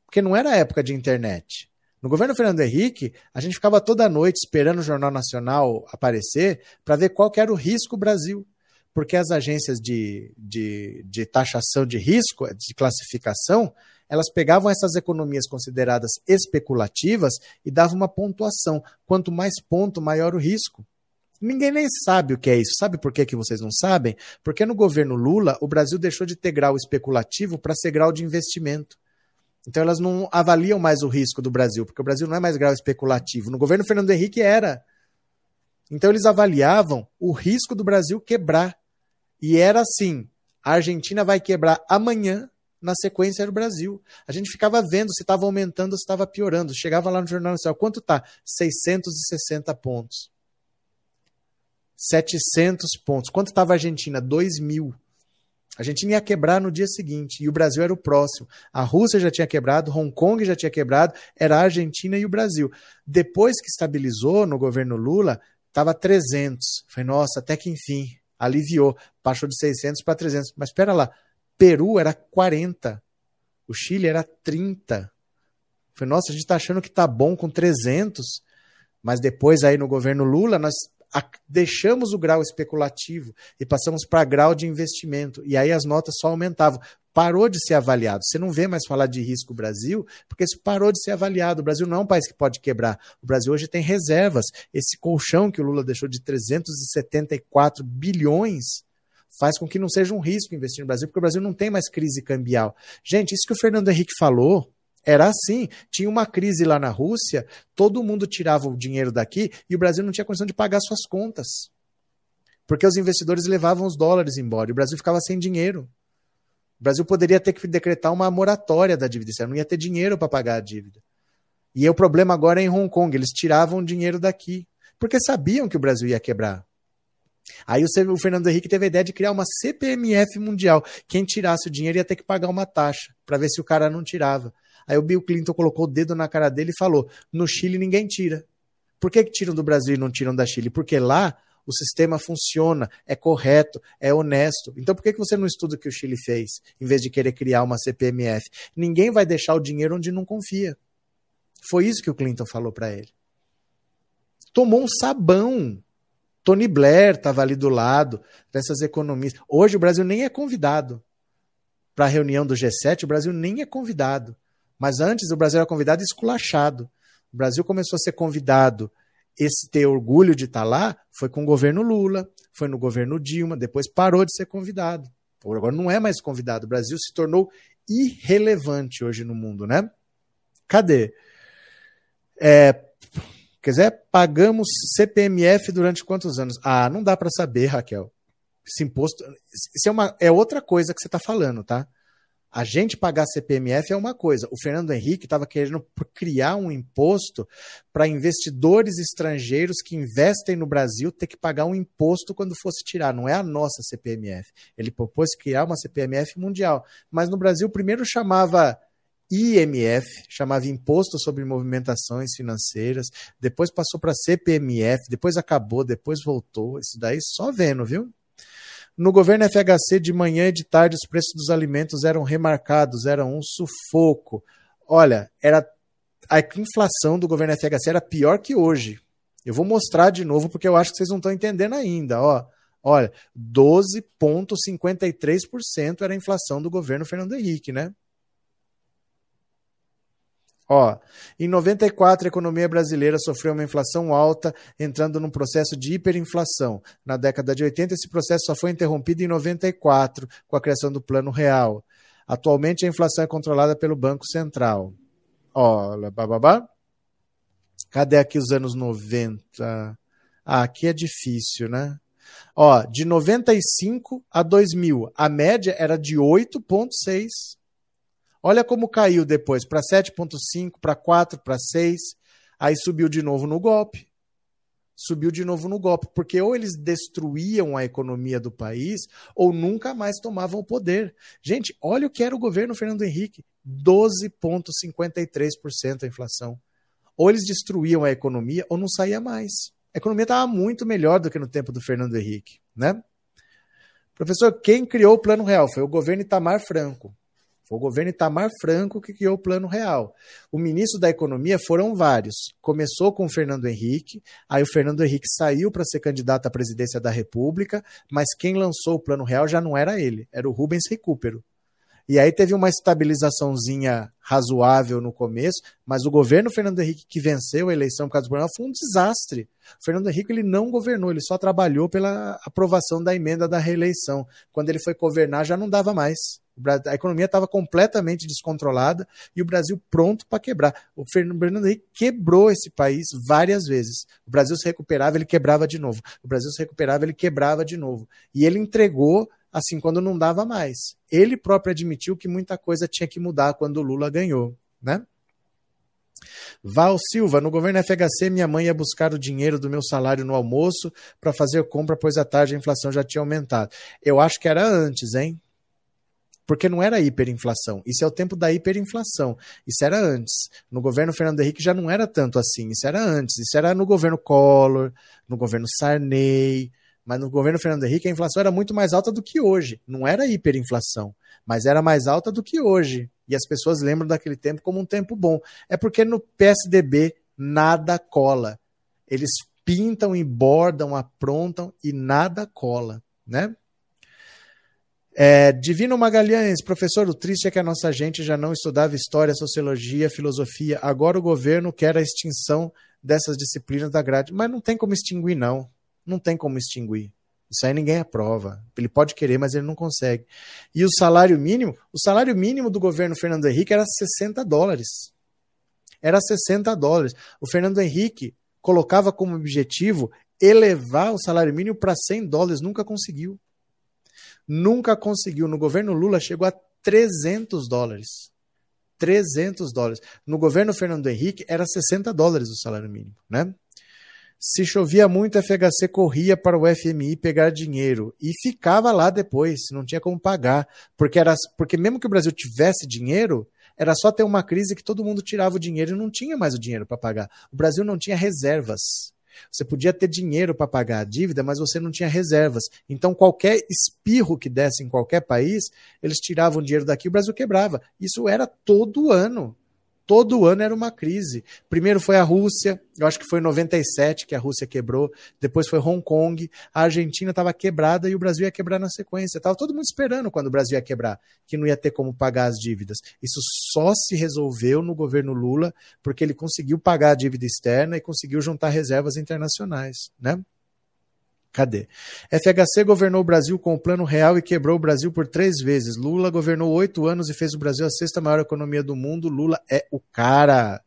Porque não era época de internet. No governo Fernando Henrique, a gente ficava toda noite esperando o Jornal Nacional aparecer para ver qual era o risco Brasil. Porque as agências de, de, de taxação de risco, de classificação, elas pegavam essas economias consideradas especulativas e davam uma pontuação. Quanto mais ponto, maior o risco. Ninguém nem sabe o que é isso. Sabe por que, que vocês não sabem? Porque no governo Lula, o Brasil deixou de ter grau especulativo para ser grau de investimento. Então elas não avaliam mais o risco do Brasil, porque o Brasil não é mais grau especulativo. No governo Fernando Henrique era. Então eles avaliavam o risco do Brasil quebrar. E era assim: A Argentina vai quebrar amanhã, na sequência era o Brasil. A gente ficava vendo se estava aumentando ou se estava piorando. Chegava lá no Jornal Nacional, quanto tá? 660 pontos. 700 pontos. Quanto estava a Argentina? 2 mil. A Argentina ia quebrar no dia seguinte e o Brasil era o próximo. A Rússia já tinha quebrado, Hong Kong já tinha quebrado, era a Argentina e o Brasil. Depois que estabilizou no governo Lula, estava 300. Falei, nossa, até que enfim, aliviou. Baixou de 600 para 300. Mas espera lá, Peru era 40, o Chile era 30. Falei, nossa, a gente está achando que tá bom com 300, mas depois aí no governo Lula nós deixamos o grau especulativo e passamos para grau de investimento. E aí as notas só aumentavam. Parou de ser avaliado. Você não vê mais falar de risco Brasil, porque isso parou de ser avaliado. O Brasil não é um país que pode quebrar. O Brasil hoje tem reservas. Esse colchão que o Lula deixou de 374 bilhões faz com que não seja um risco investir no Brasil, porque o Brasil não tem mais crise cambial. Gente, isso que o Fernando Henrique falou era assim. Tinha uma crise lá na Rússia, todo mundo tirava o dinheiro daqui e o Brasil não tinha condição de pagar suas contas. Porque os investidores levavam os dólares embora e o Brasil ficava sem dinheiro. O Brasil poderia ter que decretar uma moratória da dívida, não ia ter dinheiro para pagar a dívida. E o problema agora é em Hong Kong, eles tiravam dinheiro daqui, porque sabiam que o Brasil ia quebrar. Aí o Fernando Henrique teve a ideia de criar uma CPMF mundial. Quem tirasse o dinheiro ia ter que pagar uma taxa, para ver se o cara não tirava. Aí o Bill Clinton colocou o dedo na cara dele e falou: no Chile ninguém tira. Por que, que tiram do Brasil e não tiram da Chile? Porque lá o sistema funciona, é correto, é honesto. Então por que, que você não estuda o que o Chile fez, em vez de querer criar uma CPMF? Ninguém vai deixar o dinheiro onde não confia. Foi isso que o Clinton falou para ele. Tomou um sabão. Tony Blair estava ali do lado dessas economistas. Hoje o Brasil nem é convidado para a reunião do G7, o Brasil nem é convidado. Mas antes o Brasil era convidado e esculachado. O Brasil começou a ser convidado. Esse ter orgulho de estar tá lá foi com o governo Lula, foi no governo Dilma, depois parou de ser convidado. Agora não é mais convidado. O Brasil se tornou irrelevante hoje no mundo, né? Cadê? É, quer dizer, pagamos CPMF durante quantos anos? Ah, não dá para saber, Raquel. Esse imposto. Isso é, uma, é outra coisa que você está falando, tá? A gente pagar CPMF é uma coisa. O Fernando Henrique estava querendo criar um imposto para investidores estrangeiros que investem no Brasil ter que pagar um imposto quando fosse tirar. Não é a nossa CPMF. Ele propôs criar uma CPMF mundial. Mas no Brasil, primeiro chamava IMF, chamava Imposto sobre Movimentações Financeiras, depois passou para CPMF, depois acabou, depois voltou. Isso daí só vendo, viu? No governo FHC, de manhã e de tarde, os preços dos alimentos eram remarcados, era um sufoco. Olha, era a inflação do governo FHC era pior que hoje. Eu vou mostrar de novo porque eu acho que vocês não estão entendendo ainda. Ó, olha, 12,53% era a inflação do governo Fernando Henrique, né? Ó, em 94, a economia brasileira sofreu uma inflação alta, entrando num processo de hiperinflação. Na década de 80, esse processo só foi interrompido em 94, com a criação do Plano Real. Atualmente, a inflação é controlada pelo Banco Central. Ó, bababá. Cadê aqui os anos 90? Ah, aqui é difícil, né? Ó, de 95 a 2000, a média era de 8,6 Olha como caiu depois para 7,5, para 4, para 6. Aí subiu de novo no golpe. Subiu de novo no golpe, porque ou eles destruíam a economia do país ou nunca mais tomavam o poder. Gente, olha o que era o governo Fernando Henrique: 12,53% a inflação. Ou eles destruíam a economia ou não saía mais. A economia estava muito melhor do que no tempo do Fernando Henrique, né? Professor, quem criou o Plano Real? Foi o governo Itamar Franco. Foi o governo Itamar Franco que criou o Plano Real. O ministro da Economia foram vários. Começou com o Fernando Henrique, aí o Fernando Henrique saiu para ser candidato à presidência da República, mas quem lançou o Plano Real já não era ele, era o Rubens Recupero. E aí teve uma estabilizaçãozinha razoável no começo, mas o governo Fernando Henrique que venceu a eleição por causa do Plano Real foi um desastre. O Fernando Henrique ele não governou, ele só trabalhou pela aprovação da emenda da reeleição. Quando ele foi governar já não dava mais A economia estava completamente descontrolada e o Brasil pronto para quebrar. O Fernando Henrique quebrou esse país várias vezes. O Brasil se recuperava, ele quebrava de novo. O Brasil se recuperava, ele quebrava de novo. E ele entregou assim quando não dava mais. Ele próprio admitiu que muita coisa tinha que mudar quando o Lula ganhou, né? Val Silva, no governo FHC, minha mãe ia buscar o dinheiro do meu salário no almoço para fazer compra, pois à tarde a inflação já tinha aumentado. Eu acho que era antes, hein? Porque não era hiperinflação. Isso é o tempo da hiperinflação. Isso era antes. No governo Fernando Henrique já não era tanto assim. Isso era antes. Isso era no governo Collor, no governo Sarney. Mas no governo Fernando Henrique a inflação era muito mais alta do que hoje. Não era hiperinflação, mas era mais alta do que hoje. E as pessoas lembram daquele tempo como um tempo bom. É porque no PSDB nada cola. Eles pintam e bordam, aprontam e nada cola, né? É, Divino Magalhães, professor, o triste é que a nossa gente já não estudava história, sociologia, filosofia. Agora o governo quer a extinção dessas disciplinas da grade. Mas não tem como extinguir, não. Não tem como extinguir. Isso aí ninguém aprova. Ele pode querer, mas ele não consegue. E o salário mínimo? O salário mínimo do governo Fernando Henrique era 60 dólares. Era 60 dólares. O Fernando Henrique colocava como objetivo elevar o salário mínimo para 100 dólares. Nunca conseguiu. Nunca conseguiu. No governo Lula chegou a 300 dólares. 300 dólares. No governo Fernando Henrique era 60 dólares o salário mínimo, né? Se chovia muito, a FHC corria para o FMI pegar dinheiro e ficava lá depois, não tinha como pagar, porque era porque mesmo que o Brasil tivesse dinheiro, era só ter uma crise que todo mundo tirava o dinheiro e não tinha mais o dinheiro para pagar. O Brasil não tinha reservas. Você podia ter dinheiro para pagar a dívida, mas você não tinha reservas. Então, qualquer espirro que desse em qualquer país, eles tiravam dinheiro daqui e o Brasil quebrava. Isso era todo ano todo ano era uma crise. Primeiro foi a Rússia, eu acho que foi em 97 que a Rússia quebrou, depois foi Hong Kong, a Argentina estava quebrada e o Brasil ia quebrar na sequência. Estava todo mundo esperando quando o Brasil ia quebrar, que não ia ter como pagar as dívidas. Isso só se resolveu no governo Lula, porque ele conseguiu pagar a dívida externa e conseguiu juntar reservas internacionais, né? Cadê? FHC governou o Brasil com o Plano Real e quebrou o Brasil por três vezes. Lula governou oito anos e fez o Brasil a sexta maior economia do mundo. Lula é o cara.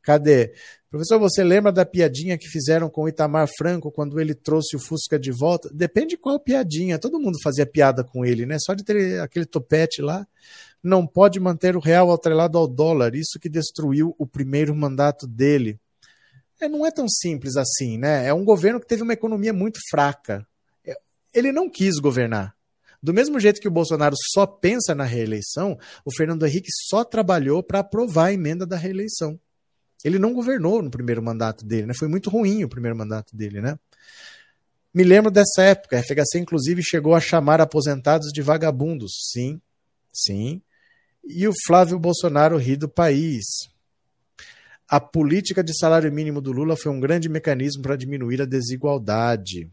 Cadê? Professor, você lembra da piadinha que fizeram com o Itamar Franco quando ele trouxe o Fusca de volta? Depende qual piadinha. Todo mundo fazia piada com ele, né? Só de ter aquele topete lá. Não pode manter o real atrelado ao dólar. Isso que destruiu o primeiro mandato dele. É, não é tão simples assim, né? É um governo que teve uma economia muito fraca. É, ele não quis governar. Do mesmo jeito que o Bolsonaro só pensa na reeleição, o Fernando Henrique só trabalhou para aprovar a emenda da reeleição. Ele não governou no primeiro mandato dele, né? Foi muito ruim o primeiro mandato dele, né? Me lembro dessa época. A FHC, inclusive, chegou a chamar aposentados de vagabundos. Sim, sim. E o Flávio Bolsonaro ri do país. A política de salário mínimo do Lula foi um grande mecanismo para diminuir a desigualdade.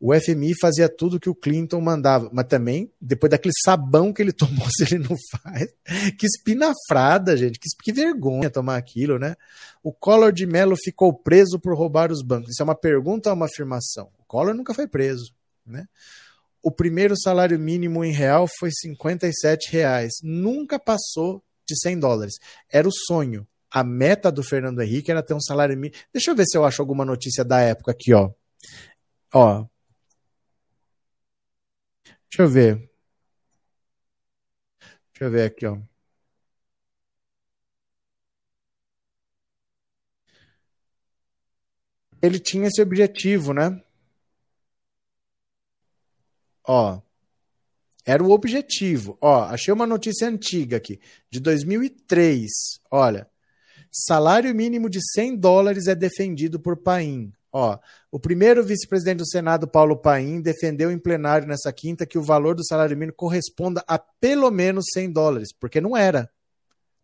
O FMI fazia tudo que o Clinton mandava, mas também, depois daquele sabão que ele tomou, se ele não faz. Que espinafrada, gente. Que, que vergonha tomar aquilo, né? O Collor de Mello ficou preso por roubar os bancos. Isso é uma pergunta ou uma afirmação? O Collor nunca foi preso, né? O primeiro salário mínimo em real foi 57 reais. Nunca passou de 100 dólares. Era o sonho a meta do Fernando Henrique era ter um salário mínimo. Deixa eu ver se eu acho alguma notícia da época aqui, ó. Ó. Deixa eu ver. Deixa eu ver aqui, ó. Ele tinha esse objetivo, né? Ó. Era o objetivo. Ó, achei uma notícia antiga aqui, de 2003. Olha, Salário mínimo de 100 dólares é defendido por Paim. Ó, o primeiro vice-presidente do Senado, Paulo Paim, defendeu em plenário nessa quinta que o valor do salário mínimo corresponda a pelo menos 100 dólares, porque não era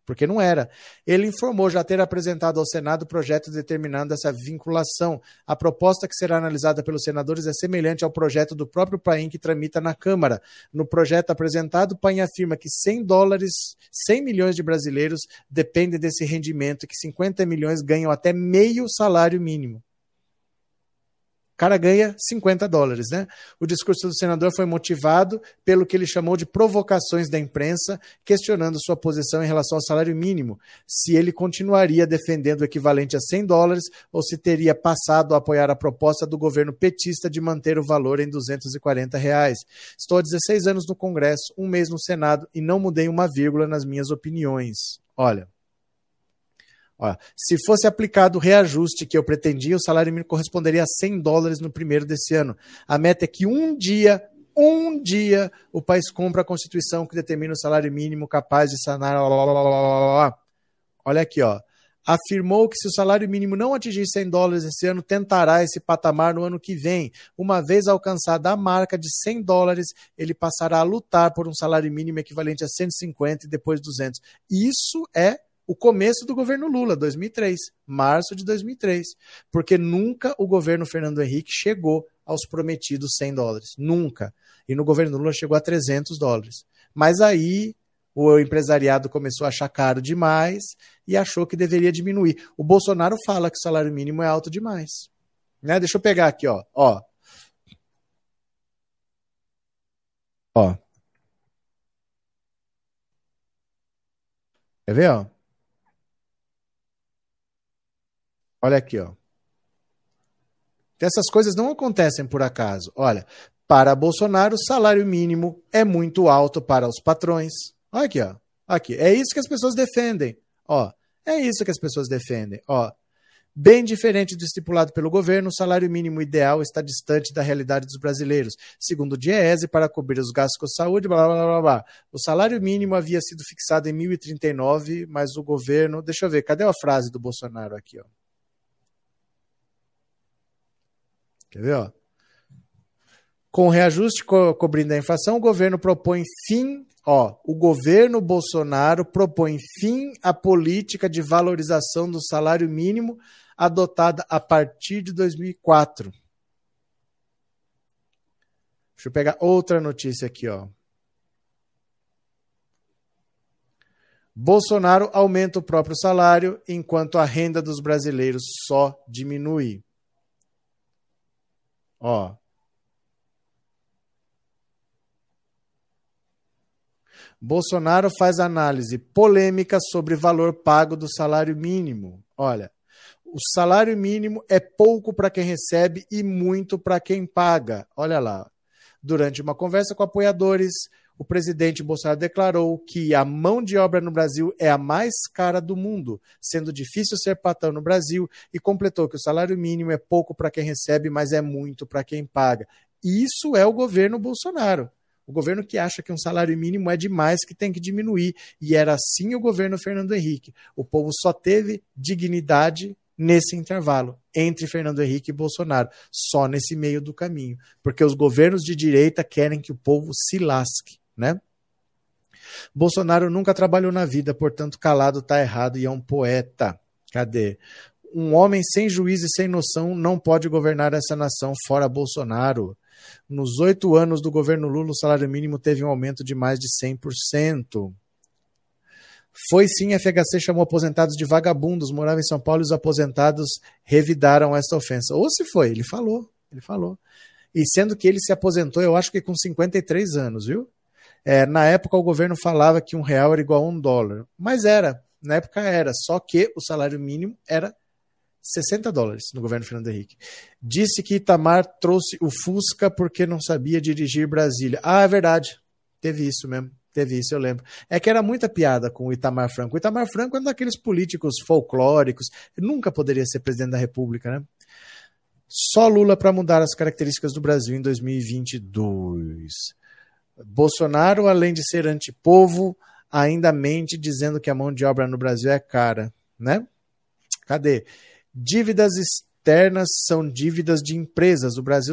porque não era. Ele informou já ter apresentado ao Senado o projeto determinando essa vinculação. A proposta que será analisada pelos senadores é semelhante ao projeto do próprio Paim que tramita na Câmara. No projeto apresentado, Paim afirma que 100 dólares, 100 milhões de brasileiros dependem desse rendimento e que 50 milhões ganham até meio salário mínimo. Cara ganha 50 dólares, né? O discurso do senador foi motivado pelo que ele chamou de provocações da imprensa, questionando sua posição em relação ao salário mínimo, se ele continuaria defendendo o equivalente a 100 dólares ou se teria passado a apoiar a proposta do governo petista de manter o valor em 240 reais. Estou há 16 anos no Congresso, um mês no Senado e não mudei uma vírgula nas minhas opiniões. Olha, Se fosse aplicado o reajuste que eu pretendia, o salário mínimo corresponderia a 100 dólares no primeiro desse ano. A meta é que um dia, um dia, o país cumpra a Constituição que determina o salário mínimo capaz de sanar. Olha aqui, ó. Afirmou que se o salário mínimo não atingir 100 dólares esse ano, tentará esse patamar no ano que vem. Uma vez alcançada a marca de 100 dólares, ele passará a lutar por um salário mínimo equivalente a 150 e depois 200. Isso é o começo do governo Lula, 2003, março de 2003, porque nunca o governo Fernando Henrique chegou aos prometidos 100 dólares, nunca. E no governo Lula chegou a 300 dólares. Mas aí o empresariado começou a achar caro demais e achou que deveria diminuir. O Bolsonaro fala que o salário mínimo é alto demais. Né? Deixa eu pegar aqui, ó. Ó. Ó. Quer ver, ó? Olha aqui, ó. Essas coisas não acontecem por acaso. Olha, para Bolsonaro, o salário mínimo é muito alto para os patrões. Olha aqui, ó. Aqui. É isso que as pessoas defendem. Ó, é isso que as pessoas defendem. Ó, bem diferente do estipulado pelo governo, o salário mínimo ideal está distante da realidade dos brasileiros. Segundo o Diese, para cobrir os gastos com saúde, blá, blá, blá, blá. O salário mínimo havia sido fixado em 1039, mas o governo... Deixa eu ver, cadê a frase do Bolsonaro aqui, ó? Com reajuste co cobrindo a inflação, o governo propõe fim. Ó, o governo Bolsonaro propõe fim à política de valorização do salário mínimo adotada a partir de 2004. Deixa eu pegar outra notícia aqui, ó. Bolsonaro aumenta o próprio salário enquanto a renda dos brasileiros só diminui. Ó. Bolsonaro faz análise polêmica sobre valor pago do salário mínimo. Olha, o salário mínimo é pouco para quem recebe e muito para quem paga. Olha lá. Durante uma conversa com apoiadores, o presidente Bolsonaro declarou que a mão de obra no Brasil é a mais cara do mundo, sendo difícil ser patrão no Brasil, e completou que o salário mínimo é pouco para quem recebe, mas é muito para quem paga. Isso é o governo Bolsonaro. O governo que acha que um salário mínimo é demais, que tem que diminuir. E era assim o governo Fernando Henrique. O povo só teve dignidade nesse intervalo entre Fernando Henrique e Bolsonaro, só nesse meio do caminho, porque os governos de direita querem que o povo se lasque né? Bolsonaro nunca trabalhou na vida, portanto, calado tá errado e é um poeta. Cadê? Um homem sem juízo e sem noção não pode governar essa nação fora Bolsonaro. Nos oito anos do governo Lula, o salário mínimo teve um aumento de mais de 100%. Foi sim, a FHC chamou aposentados de vagabundos, morava em São Paulo e os aposentados revidaram esta ofensa. Ou se foi, ele falou, ele falou. E sendo que ele se aposentou, eu acho que com 53 anos, viu? É, na época, o governo falava que um real era igual a um dólar, mas era, na época era, só que o salário mínimo era 60 dólares no governo Fernando Henrique. Disse que Itamar trouxe o Fusca porque não sabia dirigir Brasília. Ah, é verdade, teve isso mesmo. Teve isso, eu lembro. É que era muita piada com o Itamar Franco. O Itamar Franco é um daqueles políticos folclóricos. nunca poderia ser presidente da República, né? Só Lula para mudar as características do Brasil em 2022. Bolsonaro, além de ser antipovo, ainda mente dizendo que a mão de obra no Brasil é cara, né? Cadê? Dívidas externas são dívidas de empresas. O Brasil